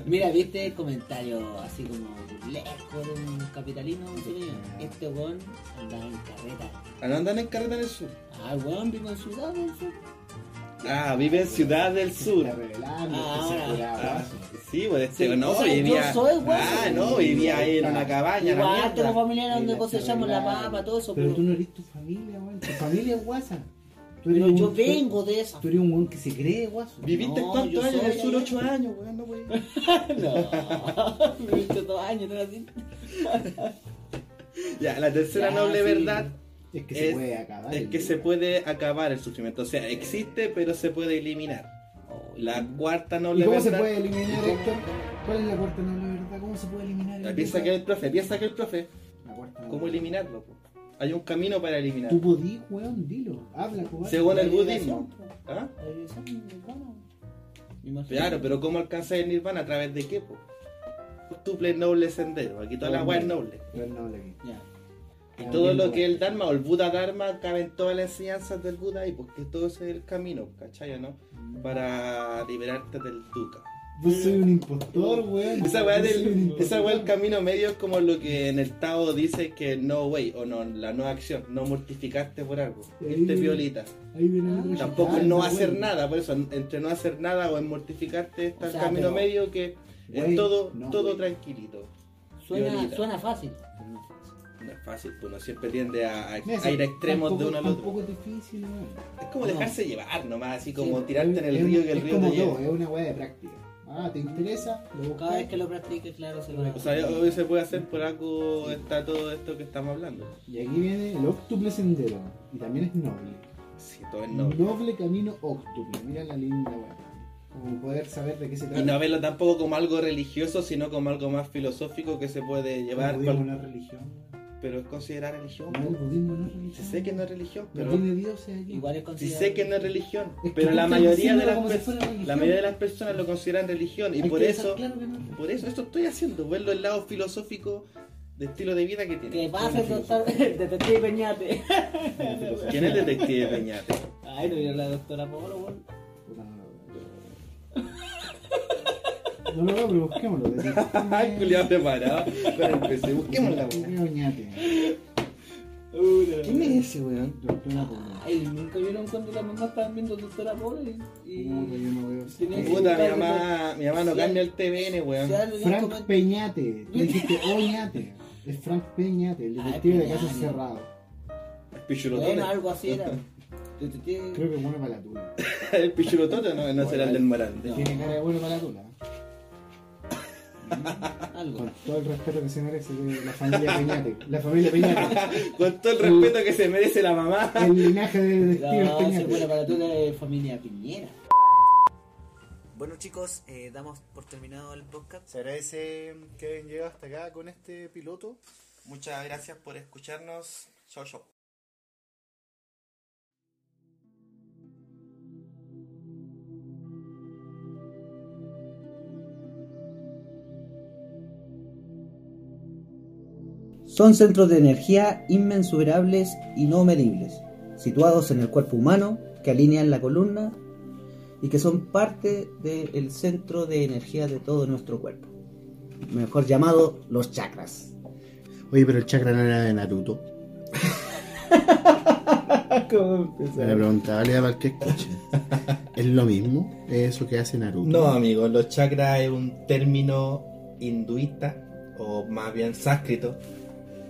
Mira, viste el comentario así como burlesco de un capitalino chileno. Este weón andaba en carreta. Ah, no andan en carreta en el sur. Ah, el weón vive en ciudad del sur. Ah, vive en Ciudad del Sur. Está revelando, Ah, Ah, sí, pues este Sí, no, o sea, yo vivía. soy guaso. ah, no, vivía ahí en una cabaña. la Igual tengo familiares Ahí donde cosechamos la papa, todo eso, Pero pero, tú no eres tu familia, weón. Tu familia es guasa. Pero yo vengo de esa. Tú eres un weón que se cree guaso. ¿Viviste No, cuántos años en el sur? Ocho años, weón, no, weón. No, viviste dos años, ¿no? Así. Ya, la tercera Ya, noble sí. verdad Es que se es, puede acabar. es el que se puede acabar el sufrimiento. O sea, existe, pero se puede eliminar. La cuarta ¿Y noble cómo se verdad. puede eliminar, Héctor? ¿Cuál es la cuarta noble verdad? ¿Cómo se puede eliminar el Piensa que el profe, piensa que el profe. La cuarta noble ¿Cómo verdad. eliminarlo? po? Hay un camino para eliminar. Tú podís, weón, dilo. Habla, cobarde. Según el budismo. ¿Ah? Claro, pero ¿cómo alcanzar el nirvana? ¿A través de qué? Po? Tuple noble sendero. Aquí toda la weá es noble. Es noble aquí. Ya. Y todo lo que es el Dharma o el Buda Dharma cabe en todas las enseñanzas del Buda y porque todo ese es el camino, ¿cachai? ¿no? Para liberarte del dukkha. Yo soy un impostor, weón. Esa weá del impostor. esa weá del camino medio es como lo que en el Tao dice que no way o no, la no acción, no mortificarte por algo. Este violita. Ahí viene el otro Tampoco no hacer nada, por eso entre no hacer nada o en mortificarte está O sea, el camino pero- medio que es todo, no, todo tranquilito. Suena, Violita. suena fácil, no es fácil. No es pues uno siempre tiende a, a- ir a extremos tampoco- de uno al otro. Tampoco es difícil, weón. Es como No. dejarse llevar nomás, así como Sí. tirarte en el Es- río que el es río como te todo, es una weá de práctica. Ah, ¿te interesa? Lo Cada vez que lo practiques, claro, se va O sea, hoy se puede hacer por algo, está todo esto que estamos hablando. Y aquí viene el octuple sendero. Y también es noble. Sí, todo es noble. Noble camino octuple. Mira la linda weá. Como poder saber de qué se trata. Y no verlo tampoco como algo religioso, sino como algo más filosófico que se puede llevar, El budismo cual- no es religión. Pero es considerar religión. No, el budismo no es religión. Si sé que no es religión, No pero tiene. Igual es si sé que no es religión, Es que pero la mayoría de las si la mayoría de las personas lo consideran religión y Hay por eso claro no por eso esto estoy haciendo, verlo el lado filosófico de estilo de vida que tiene. ¿Qué pasa, doctor? Detective Peñate. ¿Quién es Detective Peñate? Ay, no vieron la doctora Polo. No, no, no, pero busquémoslo. Ay, culiado preparado. Para empecé. Oñate. ¿Quién es ese weón? Doctora. Ay, nunca vieron cuando la mamá estaban viendo doctora Polo y. Puta, yo no veo. Puta, mi mamá, mi mamá no cambia el TVN, weón. Frank Peñate. Tú dijiste Oñate. Es Frank Peñate, el detective de. El pichulotote. Bueno, algo así era. Creo que es bueno para la tula. El pichulotote no, no será el del Morante. Tiene cara de bueno para la tula. Algo. Con todo el respeto que se merece de la familia Peñate. La familia Peñate. Con todo el respeto que se merece la mamá. El linaje de detectives No, Peñate. buena para tú de familia Piñera. Bueno chicos, eh, damos por terminado el podcast. Se agradece que hayan llegado hasta acá con este piloto. Muchas gracias por escucharnos. Chau, chau. Son centros de energía inmensurables y no medibles, situados en el cuerpo humano, que alinean la columna y que son parte del centro de energía de todo nuestro cuerpo. Mejor llamado los chakras. Oye, pero el chakra no era de Naruto. Me la preguntaba válida para el que escuche. ¿Es lo mismo? ¿Es eso que hace Naruto? No, amigos, los chakras es un término hinduista, o más bien sánscrito,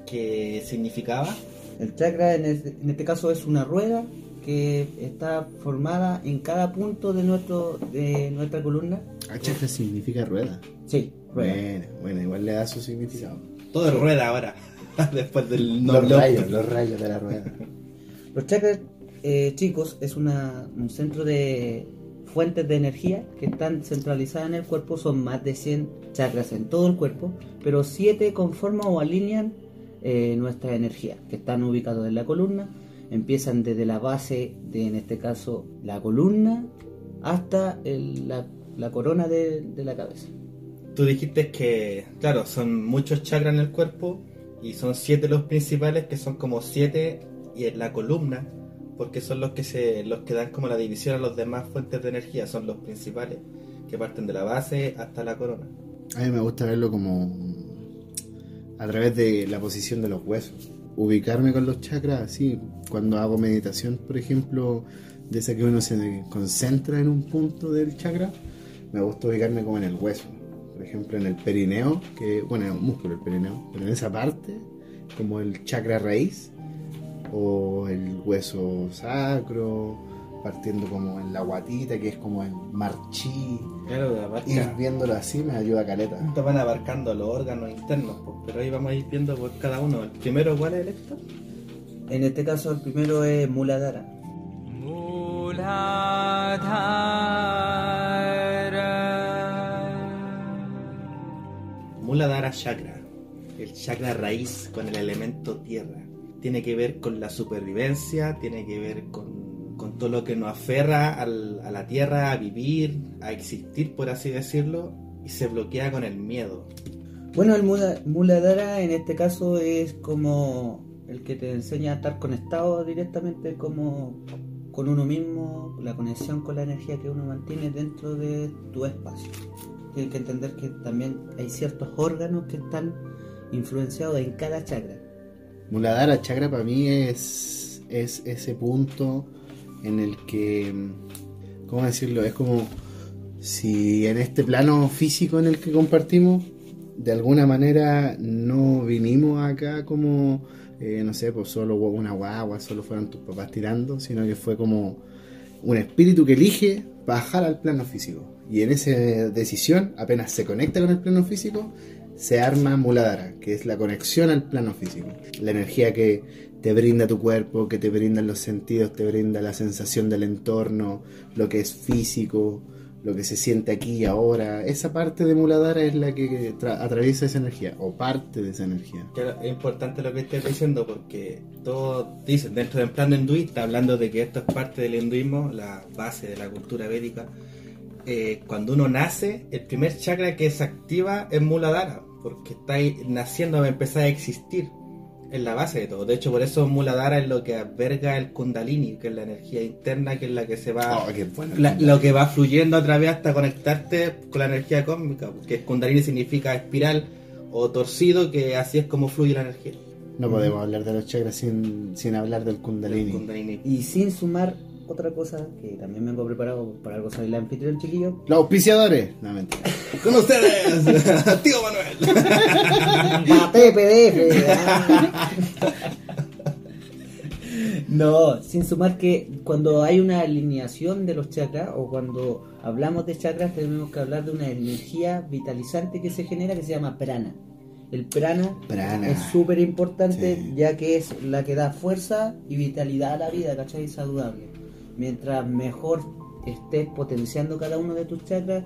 que significaba El chakra en este, en este caso es una rueda que está formada en cada punto de, nuestro, de nuestra columna. Ah, chakra significa rueda. Sí, rueda. Bueno, bueno, igual le da su significado. todo es rueda ahora, después del Los nombre. rayos, los rayos de la rueda. Los chakras eh, chicos es una, un centro de fuentes de energía que están centralizadas en el cuerpo. Son más de 100 chakras en todo el cuerpo, pero 7 conforman o alinean eh, nuestra energía, que están ubicados en la columna. Empiezan desde la base de, en este caso, la columna hasta el- la, la corona de, de la cabeza. Tú dijiste que, claro, son muchos chakras en el cuerpo y son siete los principales, que son como siete y en la columna, porque son los que se, los que dan como la división a los demás fuentes de energía, son los principales, que parten de la base hasta la corona. A mí me gusta verlo como a través de la posición de los huesos. Ubicarme con los chakras, así, cuando hago meditación, por ejemplo, de esa que uno se concentra en un punto del chakra, me gusta ubicarme como en el hueso. Por ejemplo, en el perineo, que, bueno, es un músculo el perineo, pero en esa parte, como el chakra raíz, o el hueso sacro, partiendo como en la guatita, que es como el marchí. Claro, Ir abarca, viéndolo así me ayuda caleta. te van abarcando los órganos internos, pues, pero ahí vamos a ir viendo por cada uno. El primero, ¿cuál es el Héctor? En este caso, el primero es Muladhara. Muladhara Chakra, el chakra raíz con el elemento tierra. Tiene que ver con la supervivencia, tiene que ver con, con todo lo que nos aferra al- a la tierra, a vivir, a existir, por así decirlo, y se bloquea con el miedo. Bueno, el Mula- Muladhara en este caso es como el que te enseña a estar conectado directamente como con uno mismo, la conexión con la energía que uno mantiene dentro de tu espacio. Tienes que entender que también hay ciertos órganos que están influenciados en cada chakra. Muladhara chakra para mí es, es ese punto en el que, ¿cómo decirlo? Es como si en este plano físico en el que compartimos, de alguna manera no vinimos acá como, eh, no sé, pues solo una guagua, solo fueron tus papás tirando, sino que fue como un espíritu que elige bajar al plano físico. Y en esa decisión, apenas se conecta con el plano físico, se arma Muladhara, que es la conexión al plano físico. La energía que te brinda tu cuerpo, que te brindan los sentidos, te brinda la sensación del entorno, lo que es físico, lo que se siente aquí y ahora. Esa parte de Muladhara es la que tra- atraviesa esa energía, o parte de esa energía. Claro, es importante lo que estés diciendo porque todos dicen dentro del plano hinduista, hablando de que esto es parte del hinduismo, la base de la cultura védica, eh, cuando uno nace, el primer chakra que se activa es Muladhara. porque estáis naciendo, empezar a existir. Es la base de todo. De hecho, por eso Muladhara es lo que alberga el Kundalini, que es la energía interna, que es la que se va. Oh, qué bueno. la- lo que va fluyendo a través hasta conectarte con la energía cósmica. Porque Kundalini significa espiral o torcido, que así es como fluye la energía. No podemos hablar de los chakras sin, sin hablar del El Kundalini. Kundalini. Y sin sumar otra cosa que también vengo preparado por algo soy la anfitrión chiquillo. Los auspiciadores. No, mentira. Con ustedes, tío Manuel. Mate PDF. No, sin sumar que cuando hay una alineación de los chakras o cuando hablamos de chakras tenemos que hablar de una energía vitalizante que se genera que se llama prana. El prana, Prana. es súper importante Sí. ya que es la que da fuerza y vitalidad a la vida, ¿cachai? Saludable. Mientras mejor estés potenciando cada uno de tus chakras,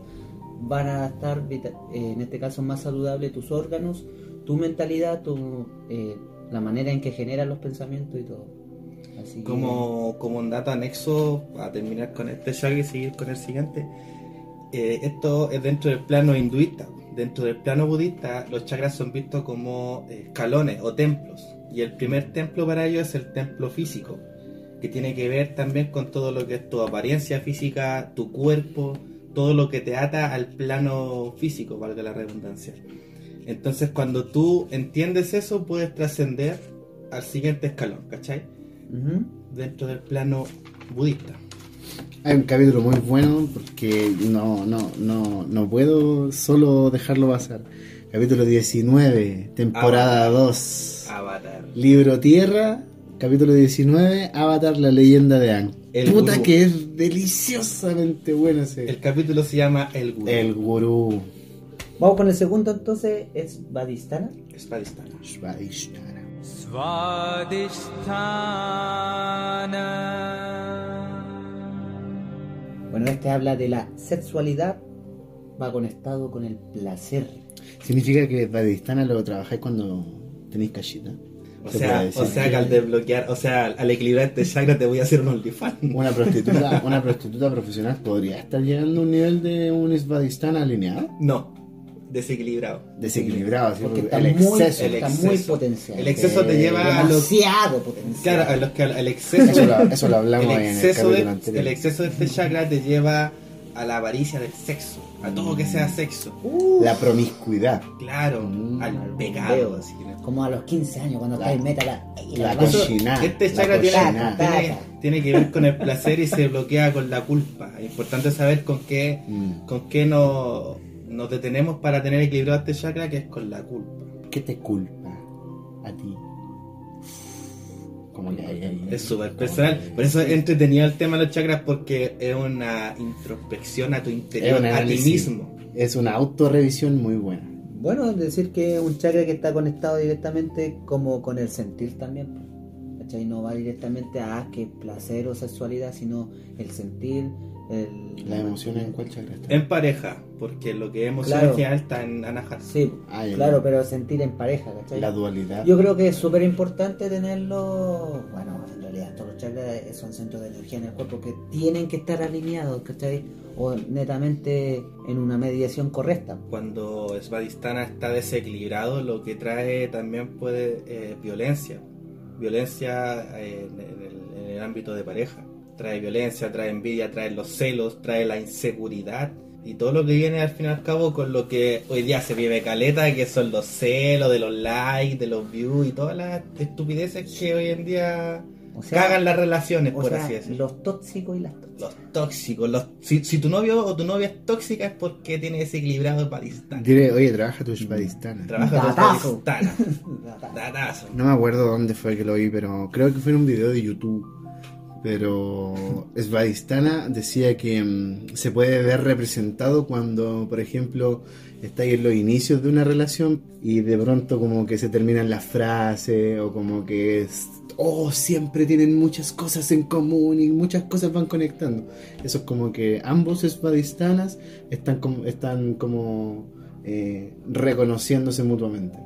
van a estar, eh, en este caso, más saludables tus órganos, tu mentalidad, tu, eh, la manera en que generas los pensamientos y todo. Como, como un dato anexo, para terminar con este chakra y seguir con el siguiente, eh, esto es dentro del plano hinduista. Dentro del plano budista, los chakras son vistos como escalones o templos. Y el primer templo para ellos es el templo físico, que tiene que ver también con todo lo que es tu apariencia física, tu cuerpo, todo lo que te ata al plano físico, valga la redundancia. Entonces, cuando tú entiendes eso, puedes trascender al siguiente escalón, ¿cachai? Dentro del plano budista. Hay un capítulo muy bueno porque no, no, no, no puedo solo dejarlo pasar. Capítulo 19, temporada 2. Avatar. Libro Tierra, capítulo 19, Avatar, la leyenda de Aang. El Puta gurú. que es deliciosamente bueno ese. El capítulo se llama El Gurú. El gurú. Vamos con el segundo entonces, es Vadistana. Espadistana. Svadhisthana. Bueno, este habla de la sexualidad, va conectado con el placer. Significa que Svadhisthana lo trabajáis cuando tenéis cachita. O Se sea, o sea que al desbloquear, o sea, al equilibrar este chakra te voy a hacer un OnlyFans. Una prostituta, una prostituta profesional podría estar llegando a un nivel de un Svadhisthana alineado. No, desequilibrado. Desequilibrado, ¿sí? Porque Porque está el muy, exceso. el está muy potencial. El exceso te lleva a los... demasiado potencial. Claro, a los que al al Eso exceso... lo, eso lo hablamos el ahí en el exceso, capítulo de, anterior. el exceso de este chakra te lleva a la avaricia del sexo, a todo que sea sexo. Uh, La promiscuidad. Claro, Mm, al pecado. como a los 15 años cuando La- estáis meta la, La cosa- cochinada. Este la chakra tiene, cochinada. tiene, tiene que ver con el placer y se bloquea con la culpa. Es importante saber con qué, Mm. con qué nos, nos detenemos para tener equilibrado este chakra, que es con la culpa. ¿Qué te culpa a ti? Como que hay ahí. Es súper personal. Por eso es entretenido el tema de los chakras, porque es una introspección a tu interior, a ti mismo. Es una autorrevisión muy buena. Bueno, decir que es un chakra que está conectado directamente como con el sentir también. ¿Cachai? No va directamente a ah, que placer o sexualidad, sino el sentir, el... ¿Las emociones en cuál chakra está? En pareja, porque lo que es emoción Claro. en general está en Anahata. Sí, claro, pero sentir en pareja, ¿cachai? La dualidad. Yo creo que es súper importante tenerlo, bueno, en realidad todos los chakras son centros de energía en el cuerpo que tienen que estar alineados, ¿cachai? O netamente en una mediación correcta. Cuando Svadhisthana está desequilibrado, lo que trae también puede eh, violencia. Violencia eh, en, el, en el ámbito de pareja. Trae violencia, trae envidia, trae los celos, trae la inseguridad. Y todo lo que viene al fin y al cabo con lo que hoy día se vive caleta, que son los celos, de los likes, de los views y todas las estupideces que hoy en día O sea, cagan las relaciones, o por sea, así decirlo. los tóxicos y las tóxicas. Los tóxicos. Los, si, si tu novio o tu novia es tóxica es porque tiene desequilibrado Svadhisthana. Diré, oye, trabaja tu Svadhisthana. Trabaja Datazo. Svadhisthana. Datazo. No me acuerdo dónde fue que lo vi, pero creo que fue en un video de YouTube. Pero Svadhisthana decía que mm, se puede ver representado cuando, por ejemplo, estáis en los inicios de una relación y de pronto como que se terminan las frases o como que es, oh, siempre tienen muchas cosas en común y muchas cosas van conectando. Eso es como que ambos Svadhisthanas están como, están como eh, reconociéndose mutuamente.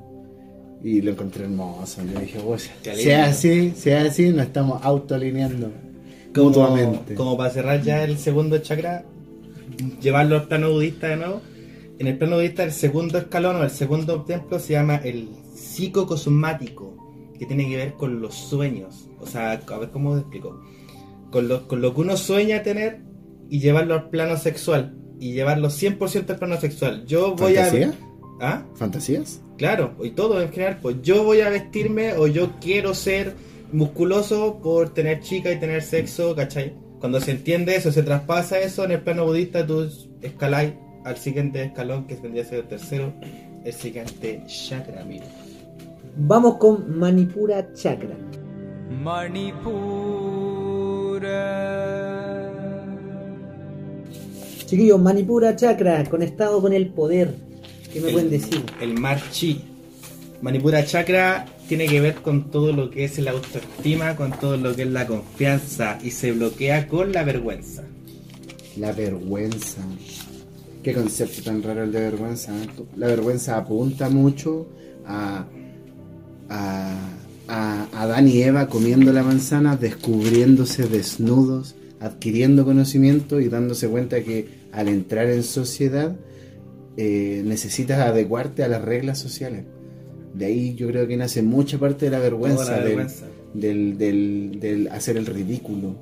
Y lo encontré hermoso. Yo dije, "Oye, Qué lindo. sea así, sea así, nos estamos autoalineando Como, mutuamente. como para cerrar ya el segundo chakra, llevarlo al plano budista de nuevo. En el plano budista, el segundo escalón o el segundo templo se llama el psicocosmático, que tiene que ver con los sueños. O sea, a ver cómo explico. Con lo, con lo que uno sueña tener y llevarlo al plano sexual. Y llevarlo 100% al plano sexual. Yo voy ¿Fantasía? a... ¿Ah? ¿Fantasías? Claro, y todo en general, pues yo voy a vestirme o yo quiero ser musculoso por tener chica y tener sexo, ¿cachai? Cuando se entiende eso, se traspasa eso en el plano budista, tú escaláis al siguiente escalón, que vendría a ser el tercero, el siguiente chakra, amigo. Vamos con Manipura Chakra. Chiquillos, Manipura Chakra, conectado con el poder. ¿Qué me El- pueden decir? El mar chi. Manipura chakra tiene que ver con todo lo que es la autoestima, con todo lo que es la confianza y se bloquea con la vergüenza. La vergüenza. Qué concepto tan raro el de vergüenza. ¿eh? La vergüenza apunta mucho a, a, a Adán y Eva comiendo la manzana, descubriéndose desnudos, adquiriendo conocimiento y dándose cuenta que al entrar en sociedad eh, necesitas adecuarte a las reglas sociales. De ahí yo creo que nace mucha parte de la vergüenza, la del- vergüenza. Del, del, del hacer el ridículo.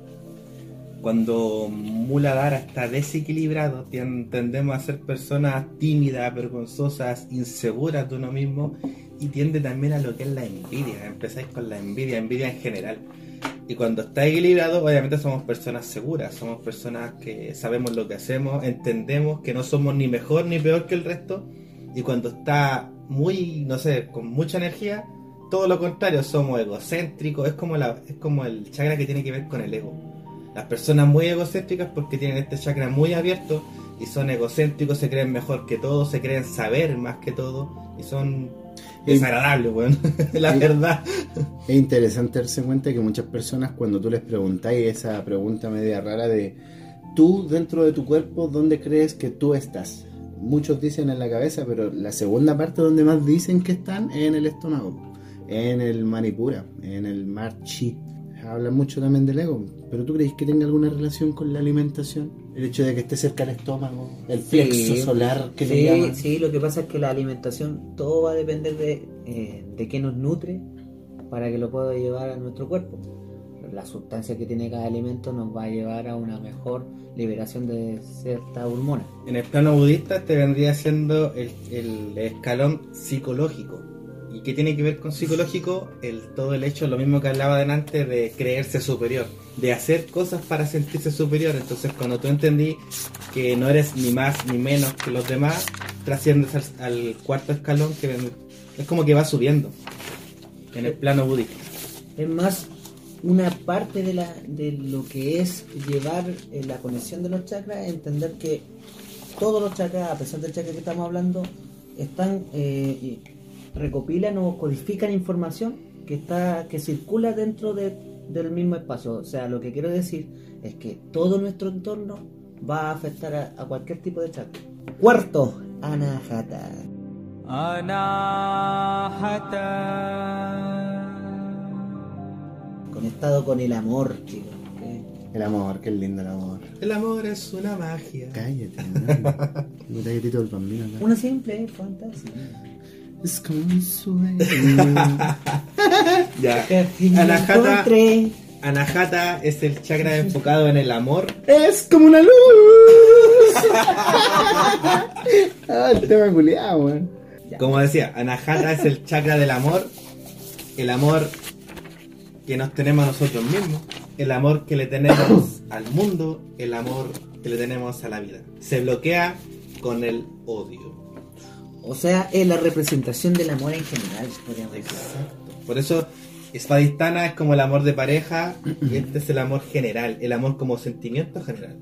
Cuando Muladhara está desequilibrado, tendemos a ser personas tímidas, vergonzosas, inseguras de uno mismo y tiende también a lo que es la envidia. Empezáis con la envidia, envidia en general. Y cuando está equilibrado, obviamente somos personas seguras, somos personas que sabemos lo que hacemos, entendemos que no somos ni mejor ni peor que el resto. Y cuando está muy, no sé, con mucha energía, todo lo contrario, somos egocéntricos, es como, la, es como el chakra que tiene que ver con el ego. Las personas muy egocéntricas porque tienen este chakra muy abierto y son egocéntricos, se creen mejor que todo, se creen saber más que todo y son desagradables, weón. la Sí. verdad. Es interesante darse cuenta que muchas personas cuando tú les preguntáis esa pregunta media rara de tú dentro de tu cuerpo, ¿dónde crees que tú estás? Muchos dicen en la cabeza, pero la segunda parte donde más dicen que están es en el estómago, en el manipura, en el marchi. Hablan mucho también del ego, pero ¿tú crees que tenga alguna relación con la alimentación? El hecho de que esté cerca del estómago, el plexo Sí. solar que le Sí, llaman. sí, lo que pasa es que la alimentación, todo va a depender de, eh, de qué nos nutre para que lo pueda llevar a nuestro cuerpo. La sustancia que tiene cada alimento nos va a llevar a una mejor liberación de cierta hormona. En el plano budista te vendría siendo el, el escalón psicológico. ¿Y qué tiene que ver con psicológico? El, todo el hecho, lo mismo que hablaba delante, de creerse superior, de hacer cosas para sentirse superior. Entonces, cuando tú entendí que no eres ni más ni menos que los demás, trasciendes al, al cuarto escalón, que es como que va subiendo en el plano budista. Es más una parte de, la, de lo que es llevar eh, la conexión de los chakras, entender que todos los chakras, a pesar del chakra que estamos hablando, están eh, recopilan o codifican información que está que circula dentro de- del mismo espacio. O sea, lo que quiero decir es que todo nuestro entorno va a afectar a, a cualquier tipo de chakra. Cuarto, Anahata. Conectado con el amor, chicos. El amor, qué lindo el amor. El amor es una magia. Cállate. Un galletito del bambino acá. Una simple fantasía. Es como un sueño. Ya. Anahata. Anahata es el chakra enfocado en el amor es como una luz. ah, el tema culiado, weón. Como decía, Anahata es el chakra del amor, el amor que nos tenemos a nosotros mismos, el amor que le tenemos al mundo, el amor que le tenemos a la vida. Se bloquea con el odio. O sea, es la representación del amor en general, podríamos decir. Por eso, Espadistana es como el amor de pareja y este es el amor general, el amor como sentimiento general.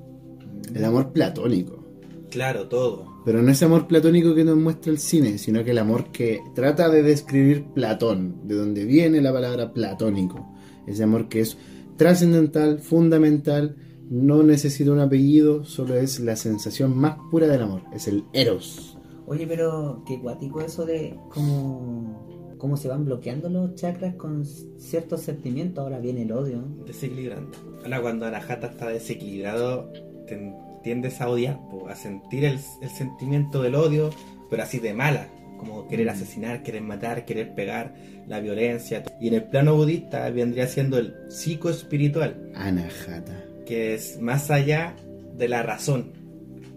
El amor platónico. Claro, todo. Pero no ese amor platónico que nos muestra el cine, sino que el amor que trata de describir Platón, de donde viene la palabra platónico. Ese amor que es trascendental, fundamental, no necesita un apellido, solo es la sensación más pura del amor, es el eros. Oye, pero qué guático eso de cómo, cómo se van bloqueando los chakras con ciertos sentimientos. Ahora viene el odio. Desequilibrante. Ahora cuando Anahata está desequilibrado, te- tiendes a odiar, po, a sentir el, el sentimiento del odio, pero así de mala, como querer asesinar, querer matar, querer pegar, la violencia. Y en el plano budista vendría siendo el psicoespiritual, Anahata. que es más allá de la razón,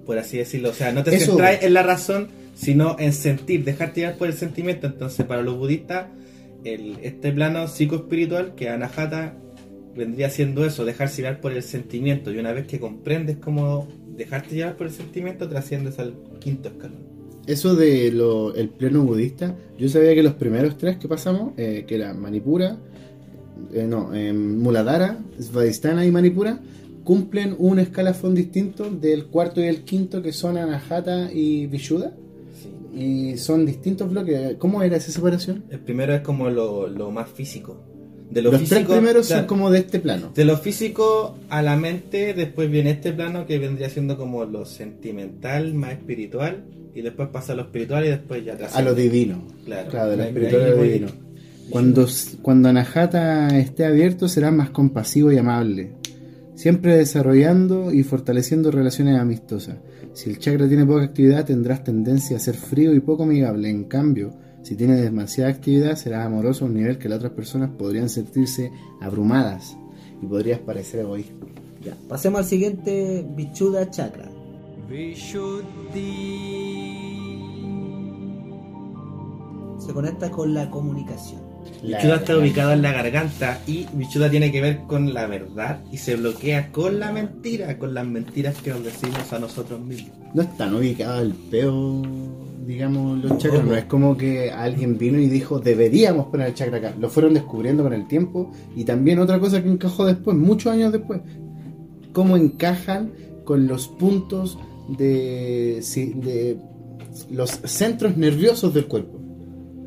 por así decirlo. O sea, no te Eso- centras en la razón, sino en sentir, dejarte llevar por el sentimiento. Entonces, para los budistas, el, este plano psicoespiritual, que Anahata vendría siendo eso, dejarse llevar por el sentimiento. Y una vez que comprendes cómo dejarte llevar por el sentimiento, trasciendes al quinto escalón. Eso de lo, el pleno budista, yo sabía que los primeros tres que pasamos, eh, que era Manipura, eh, no, eh, Muladhara, Svadhisthana y Manipura, cumplen un escalafón distinto del cuarto y el quinto que son Anahata y Vishuddha. Sí. Y son distintos bloques. ¿Cómo era esa separación? El primero es como lo, lo más físico. De lo Los físico, tres primeros claro, son como de este plano. De lo físico a la mente, después viene este plano que vendría siendo como lo sentimental, más espiritual, y después pasa a lo espiritual y después ya A lo divino. Claro. Claro, de lo espiritual a lo divino. Cuando, cuando Anahata esté abierto será más compasivo y amable, siempre desarrollando y fortaleciendo relaciones amistosas. Si el chakra tiene poca actividad tendrás tendencia a ser frío y poco amigable, en cambio, si tiene demasiada actividad serás amoroso a un nivel que las otras personas podrían sentirse abrumadas y podrías parecer egoísta. Ya, pasemos al siguiente Bichuda Chakra. Se conecta con la comunicación. La- Bichuda está ubicado en la garganta y Bichuda tiene que ver con la verdad y se bloquea con la mentira, con las mentiras que nos decimos a nosotros mismos. No están ubicados al peo, digamos, los chakras. No es como que alguien vino y dijo, deberíamos poner el chakra acá. Lo fueron descubriendo con el tiempo. Y también otra cosa que encajó después, muchos años después. Cómo encajan con los puntos de, de los centros nerviosos del cuerpo.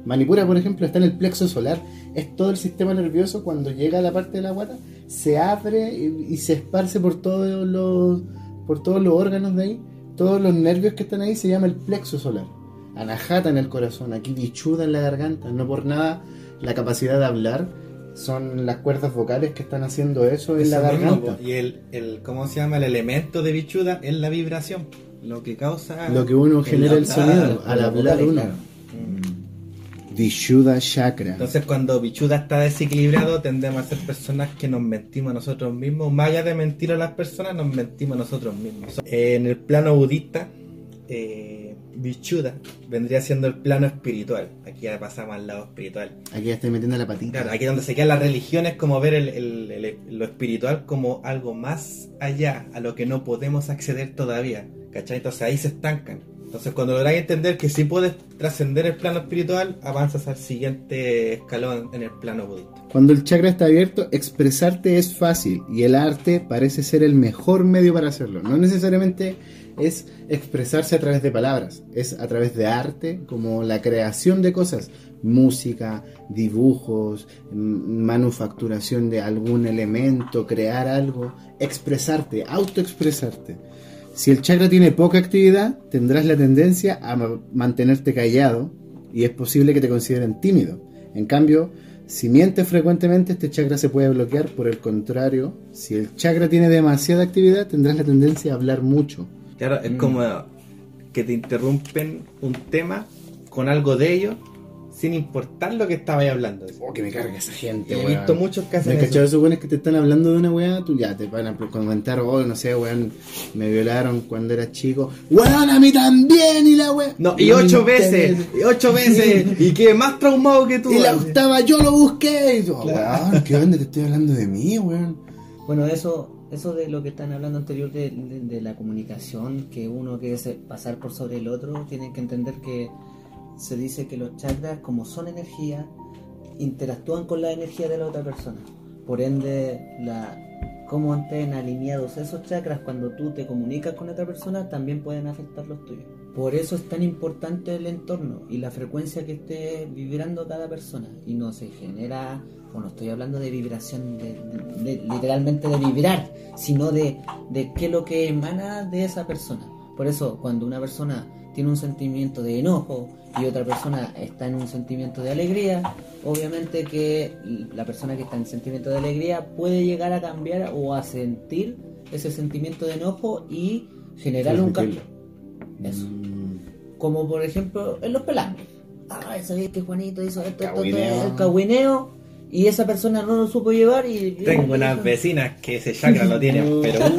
Manipura, por ejemplo, está en el plexo solar. Es todo el sistema nervioso cuando llega a la parte de la guata, se abre y, y se esparce por todos los por todos los órganos de ahí, todos los nervios que están ahí se llama el plexo solar. Anahata en el corazón, aquí dichuda en la garganta, no por nada la capacidad de hablar son las cuerdas vocales que están haciendo eso en la Eso garganta. y el, el, ¿cómo se llama? El elemento de Bichuda es la vibración, lo que causa... Lo que uno genera el sonido al hablar uno. claro. Vishuddha chakra. Entonces cuando Bichuda está desequilibrado tendemos a ser personas que nos mentimos a nosotros mismos. Más allá de mentir a las personas, nos mentimos a nosotros mismos. En el plano budista, eh, Bichuda vendría siendo el plano espiritual. Aquí ya pasamos al lado espiritual. Aquí ya estoy metiendo la patita. Claro, aquí donde se quedan las religiones, como ver el- el- el- lo espiritual como algo más allá, a lo que no podemos acceder todavía. ¿Cachai? Entonces ahí se estancan. Entonces cuando lográis entender que sí puedes trascender el plano espiritual, avanzas al siguiente escalón en el plano budista. Cuando el chakra está abierto, expresarte es fácil y el arte parece ser el mejor medio para hacerlo. No necesariamente es expresarse a través de palabras, es a través de arte, como la creación de cosas, música, dibujos, manufacturación de algún elemento, crear algo, expresarte, autoexpresarte. Si el chakra tiene poca actividad, tendrás la tendencia a ma- mantenerte callado y es posible que te consideren tímido. En cambio, si mientes frecuentemente, este chakra se puede bloquear. Por el contrario, si el chakra tiene demasiada actividad, tendrás la tendencia a hablar mucho. Claro, es como que te interrumpen un tema con algo de ello sin importar lo que estabais hablando. Oh, que me carga esa gente, He weón. visto muchos que hacen ¿Me cachado esos weones que te están hablando de una weá? Tú ya te van a comentar, oh, no sé, weón, me violaron cuando era chico. Weón, a mí también, y la weá. No, y ocho veces, y ocho veces, y que más traumado que tú. Y la octava yo lo busqué. Y yo, Claro. weón, ¿qué onda? Te estoy hablando de mí, weón. Bueno, eso, eso de lo que están hablando anterior de, la comunicación, que uno quiere pasar por sobre el otro, tienen que entender que se dice que los chakras, como son energía, interactúan con la energía de la otra persona. Por ende, la, cómo estén alineados esos chakras cuando tú te comunicas con otra persona también pueden afectar los tuyos. Por eso es tan importante el entorno y la frecuencia que esté vibrando cada persona. Y no se genera, o no estoy hablando de vibración, de, de- de- literalmente de vibrar, sino de, de qué es lo que emana de esa persona. Por eso, cuando una persona tiene un sentimiento de enojo y otra persona está en un sentimiento de alegría, obviamente que la persona que está en sentimiento de alegría puede llegar a cambiar o a sentir ese sentimiento de enojo y generarle un cambio. Eso. Mm, Como por ejemplo en los pelambres. Ah, ¿sabes que Juanito hizo esto, esto, esto, el cagüineo? Y esa persona no lo supo llevar y... Tengo unas vecinas que ese chakra lo tienen, pero uh,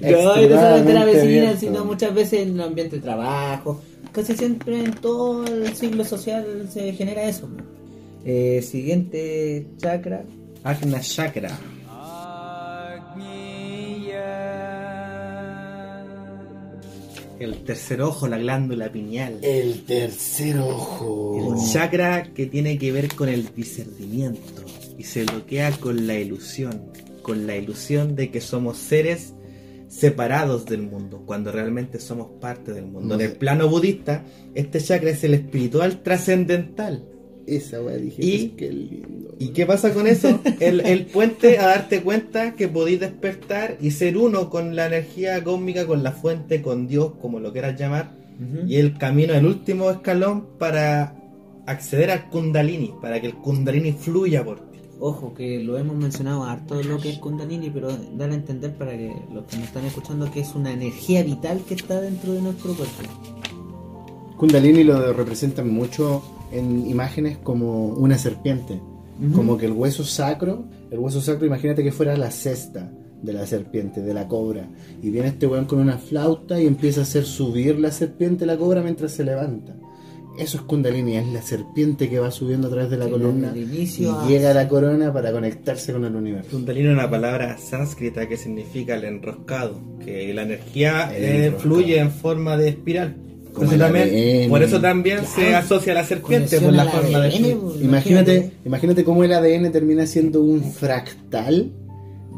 No, y no solamente la vecina, sino muchas veces en el ambiente de trabajo. Casi siempre en todo el ciclo social se genera eso. Eh, siguiente chakra. Agna Chakra. El tercer ojo, la glándula pineal. El tercer ojo. El chakra que tiene que ver con el discernimiento y se bloquea con la ilusión, con la ilusión de que somos seres separados del mundo, cuando realmente somos parte del mundo. En el plano budista, este chakra es el espiritual trascendental. Esa weá dije, Y- pues, qué lindo. ¿Y qué pasa con eso? El, el puente a darte cuenta que podéis despertar y ser uno con la energía cósmica, con la fuente, con Dios, como lo quieras llamar, y el camino, el último escalón para acceder al Kundalini, para que el Kundalini fluya por ti. Ojo, que lo hemos mencionado harto lo que es Kundalini, pero dar a entender para que los que nos están escuchando que es una energía vital que está dentro de nuestro cuerpo. Kundalini lo representan mucho en imágenes como una serpiente. Como que el hueso sacro, el hueso sacro, imagínate que fuera la cesta de la serpiente, de la cobra. Y viene este weón con una flauta y empieza a hacer subir la serpiente, la cobra, mientras se levanta. Eso es Kundalini, es la serpiente que va subiendo a través de la Sí, columna y llega a la corona para conectarse con el universo. Kundalini es una palabra sánscrita que significa el enroscado, que la energía El eh, fluye en forma de espiral. Como Entonces el también- ADN. por eso también se asocia a la serpiente por la forma de pues, Imagínate, imagínate cómo el ADN termina siendo un fractal,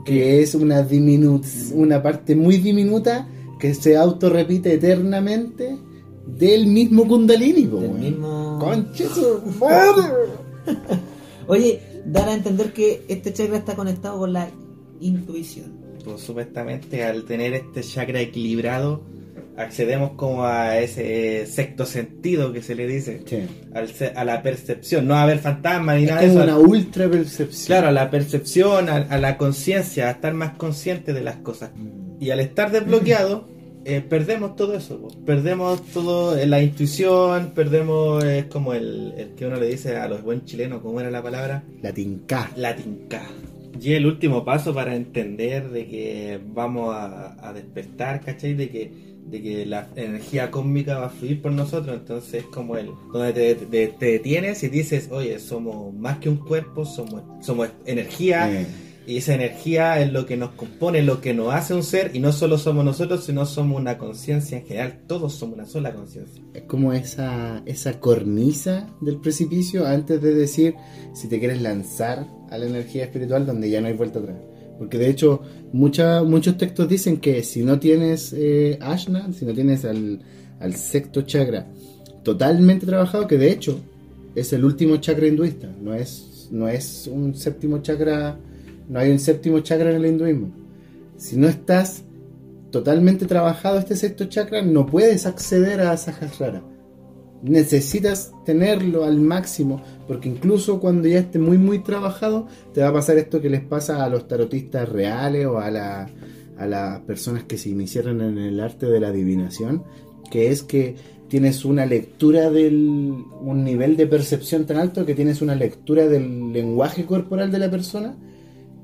que es una diminu una parte muy diminuta que se autorrepite eternamente del mismo Kundalini, Del mismo-. Oye, dar a entender que este chakra está conectado con la intuición. Pues, supuestamente al tener este chakra equilibrado accedemos como a ese sexto sentido que se le dice, Sí. al a la percepción, no a ver fantasmas ni Es nada de como eso. una ultra percepción. Claro, a la percepción, a, a la conciencia, a estar más consciente de las cosas. Y al estar desbloqueado, eh, perdemos todo eso. po. Perdemos todo, eh, la intuición, perdemos, es como el, el que uno le dice a los buen chilenos, ¿cómo era la palabra? La tinca. La tinca. Y el último paso para entender de que vamos a, a despertar, ¿cachai? De que, de que la energía cósmica va a fluir por nosotros. Entonces es como el, donde te, te- te detienes y dices, oye, somos más que un cuerpo, somos, somos energía. Y esa energía es lo que nos compone, lo que nos hace un ser. Y no solo somos nosotros, sino somos una conciencia en general. Todos somos una sola conciencia. es como esa, esa cornisa del precipicio antes de decir si te quieres lanzar a la energía espiritual donde ya no hay vuelta atrás. Porque de hecho muchos textos dicen que si no tienes eh, Ashna, si no tienes al, al sexto chakra totalmente trabajado, que de hecho es el último chakra hinduista, no es, no es un séptimo chakra, no hay un séptimo chakra en el hinduismo. Si no estás totalmente trabajado este sexto chakra, no puedes acceder a Sahasrara. Necesitas tenerlo al máximo, porque incluso cuando ya esté muy muy trabajado, te va a pasar esto que les pasa a los tarotistas reales o a, la- a las personas que se iniciaron en el arte de la adivinación, que es que tienes una lectura del un nivel de percepción tan alto que tienes una lectura del lenguaje corporal de la persona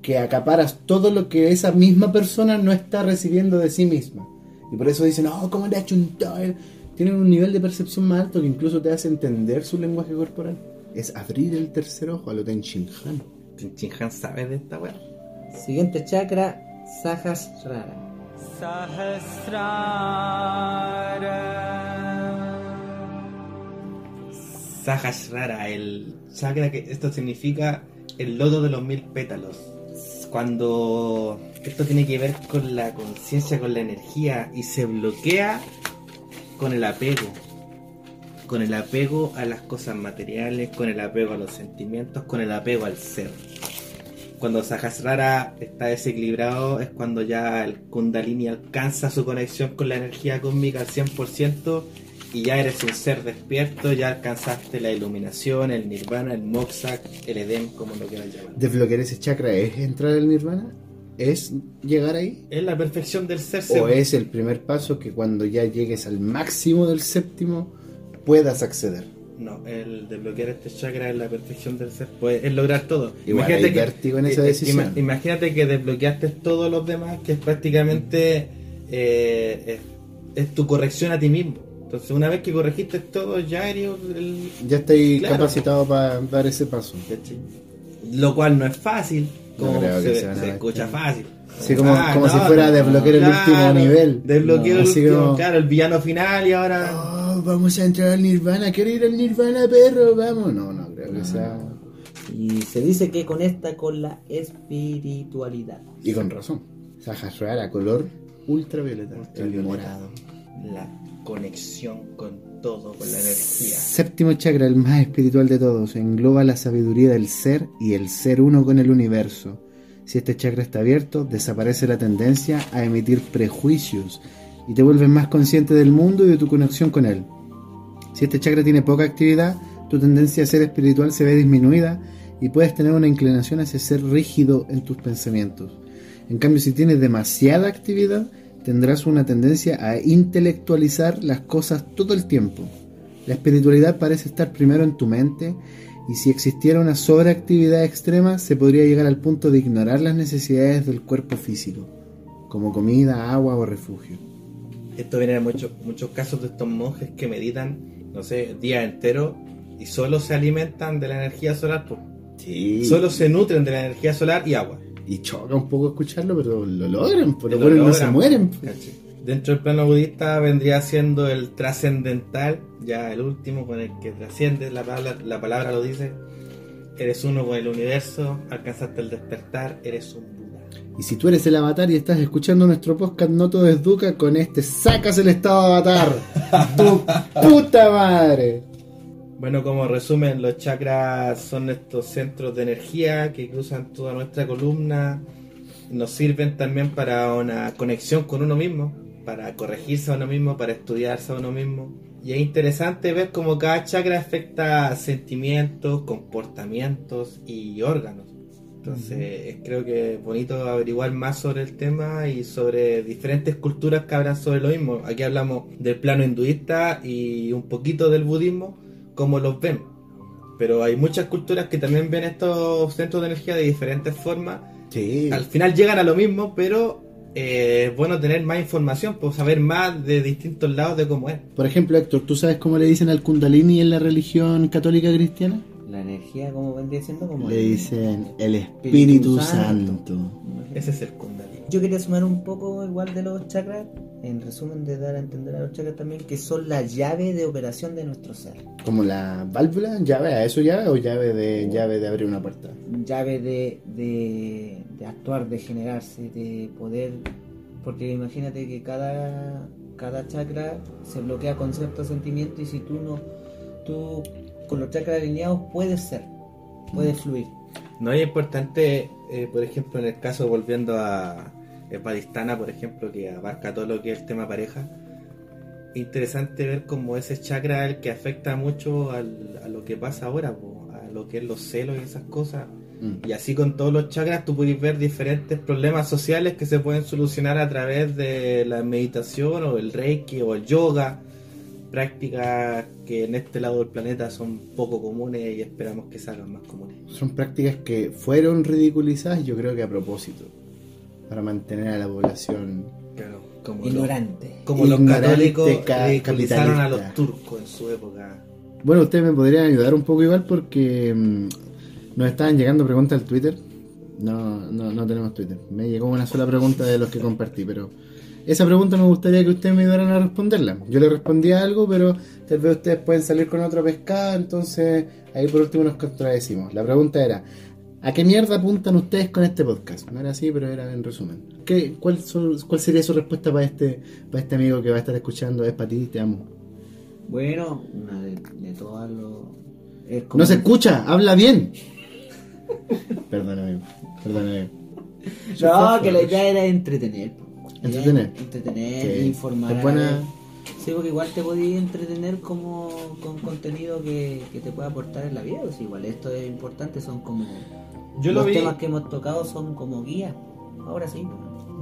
que acaparas todo lo que esa misma persona no está recibiendo de sí misma. Y por eso dicen, oh, ¿cómo le ha chuntado? él?". Tienen un nivel de percepción más alto que incluso te hace entender su lenguaje corporal. Es abrir el tercer ojo a lo Ten Shin Han. Chinhan sabe de esta weá. Siguiente chakra, Sahasrara. Sahasrara, el chakra que esto significa el lodo de los mil pétalos. Cuando esto tiene que ver con la conciencia, con la energía y se bloquea con el apego. Con el apego a las cosas materiales, con el apego a los sentimientos, con el apego al ser. Cuando Sahasrara está desequilibrado es cuando ya el Kundalini alcanza su conexión con la energía cósmica al 100% y ya eres un ser despierto, ya alcanzaste la iluminación, el nirvana, el moksha, el edén, como lo quieras llamar. Desbloquear ese chakra es entrar al nirvana. es llegar ahí? Es la perfección del ser. ¿O según- es el primer paso que cuando ya llegues al máximo del séptimo puedas acceder? No, el desbloquear este chakra es la perfección del ser. Pues es lograr todo. Igual hay vértigo en esa eh, decisión. imagínate que desbloqueaste todos los demás, que es prácticamente eh, es, es tu corrección a ti mismo. Entonces, una vez que corregiste todo, ya eres el. Ya estoy Claro. capacitado para dar ese paso. Lo cual no es fácil, como se, escucha fácil. Sí, como- Ah, como no, si fuera no, desbloquear el claro, último nivel. Desbloquear el último, como- claro, el villano final y ahora. Oh, vamos a entrar al Nirvana. ¿Quiero ir al Nirvana, perro? Vamos. No, no creo que sea. Y se dice que conecta con la espiritualidad. Y con razón. Sahasrara, a color ultravioleta. El Ultravioleta. morado. La conexión con todo, con la energía. Séptimo chakra, el más espiritual de todos, engloba la sabiduría del ser y el ser uno con el universo. Si este chakra está abierto, desaparece la tendencia a emitir prejuicios y te vuelves más consciente del mundo y de tu conexión con él. Si este chakra tiene poca actividad, tu tendencia a ser espiritual se ve disminuida y puedes tener una inclinación hacia ser rígido en tus pensamientos. En cambio, si tienes demasiada actividad, tendrás una tendencia a intelectualizar las cosas todo el tiempo. La espiritualidad parece estar primero en tu mente y si existiera una sobreactividad extrema se podría llegar al punto de ignorar las necesidades del cuerpo físico, como comida, agua o refugio. Esto viene de muchos muchos casos de estos monjes que meditan, no sé, días enteros y solo se alimentan de la energía solar, pues. Sí. solo se nutren de la energía solar y agua. Y choca un poco escucharlo, pero lo logran, por lo lo bueno no logran, se mueren. pues. Dentro del plano budista vendría siendo el trascendental, ya el último con el que trasciende, la palabra, la palabra lo dice. Eres uno con el universo, alcanzaste el despertar, eres un. Y si tú eres el avatar y estás escuchando nuestro podcast No todo es Duca, con este sacas el estado de avatar. ¡Tu puta madre! Bueno, como resumen, los chakras son estos centros de energía que cruzan toda nuestra columna. Nos sirven también para una conexión con uno mismo, para corregirse a uno mismo, para estudiarse a uno mismo. Y es interesante ver cómo cada chakra afecta sentimientos, comportamientos y órganos. Entonces, creo que es bonito averiguar más sobre el tema y sobre diferentes culturas que hablan sobre lo mismo. Aquí hablamos del plano hinduista y un poquito del budismo, como los ven. Pero hay muchas culturas que también ven estos centros de energía de diferentes formas. Sí. Al final llegan a lo mismo, pero eh, es bueno tener más información, pues saber más de distintos lados de cómo es. Por ejemplo, Héctor, ¿tú sabes cómo le dicen al Kundalini en la religión católica cristiana? La energía, como vendría siendo, como. Le el- dicen el Espíritu Espíritu Santo. Santo. Ese es el Kundalini. Yo quería sumar un poco igual de los chakras, en resumen de dar a entender a los chakras también que son la llave de operación de nuestro ser. Como la válvula, llave, ¿a eso llave o llave de llave de abrir una puerta? Llave de, de, de actuar, de generarse, de poder... Porque imagínate que cada, cada chakra se bloquea con ciertos sentimientos y si tú no... Tú con los chakras alineados puedes ser, puedes fluir. No es importante, eh, por ejemplo, en el caso volviendo a Epadistana, por ejemplo, que abarca todo lo que es el tema pareja. Interesante ver cómo ese chakra es el que afecta mucho al- a lo que pasa ahora, po, a lo que es los celos y esas cosas. Mm. Y así con todos los chakras tú puedes ver diferentes problemas sociales que se pueden solucionar a través de la meditación o el reiki o el yoga. Prácticas que en este lado del planeta son poco comunes y esperamos que se hagan más comunes. Son prácticas que fueron ridiculizadas, yo creo que a propósito, para mantener a la población. Claro, como, los, Ignorante. como los católicos ca- ridiculizaron a los turcos en su época. Bueno, ustedes me podrían ayudar un poco igual porque mm, nos estaban llegando preguntas al Twitter. No, no, no tenemos Twitter. Me llegó una sola pregunta de los que compartí, pero esa pregunta me gustaría que ustedes me ayudaran a responderla. Yo le respondí algo, pero tal vez ustedes pueden salir con otra pescada, entonces ahí por último nos contradecimos. La pregunta era, ¿a qué mierda apuntan ustedes con este podcast? No era así, pero era en resumen. ¿Qué, cuál, son- ¿Cuál sería su respuesta para este, para este amigo que va a estar escuchando? Es para ti, te amo. Bueno, una de, de todas los... es como- No se escucha, habla bien. Perdóname, perdóname. No, que la idea era entretener. Entretener. era Entretener, Sí. informar. Es buena-. Sí, porque igual te podías entretener como con contenido que, que te pueda aportar en la vida. pues igual esto es importante, son como... Yo lo los vi, temas que hemos tocado son como guías. ahora sí.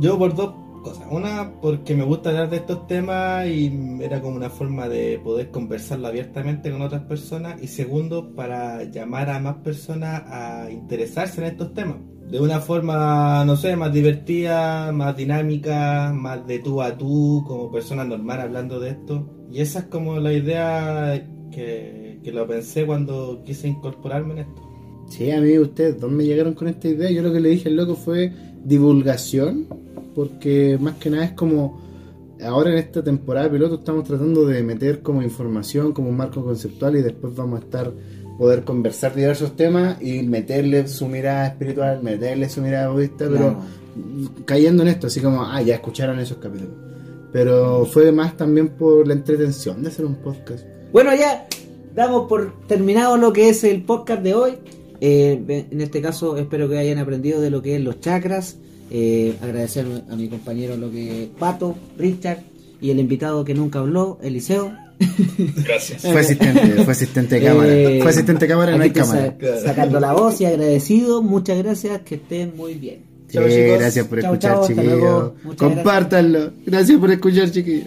Yo por dos cosas. Una, porque me gusta hablar de estos temas y era como una forma de poder conversarlo abiertamente con otras personas. Y segundo, para llamar a más personas a interesarse en estos temas. De una forma, no sé, más divertida, más dinámica, más de tú a tú, como persona normal hablando de esto. Y esa es como la idea que, que lo pensé cuando quise incorporarme en esto. Sí, a mí ustedes dos me llegaron con esta idea. Yo lo que le dije al loco fue divulgación, porque más que nada es como ahora en esta temporada de piloto estamos tratando de meter como información, como un marco conceptual y después vamos a estar poder conversar diversos temas y meterle su mirada espiritual, meterle su mirada budista, pero cayendo en esto, así como, ah, ya escucharon esos capítulos. Pero fue más también por la entretención de hacer un podcast. Bueno, ya damos por terminado lo que es el podcast de hoy. Eh, en este caso, espero que hayan aprendido de lo que es los chakras. Eh, agradecer a mi compañero lo que Pato, Richard y el invitado que nunca habló, Eliseo. Gracias. Fue asistente, fue asistente de cámara. Eh, fue asistente de cámara, no hay cámara. sa- sacando la voz y agradecido. Muchas gracias, que estén muy bien. Sí, gracias por escuchar, chiquillos. Compártanlo. Gracias por escuchar, chiquillos.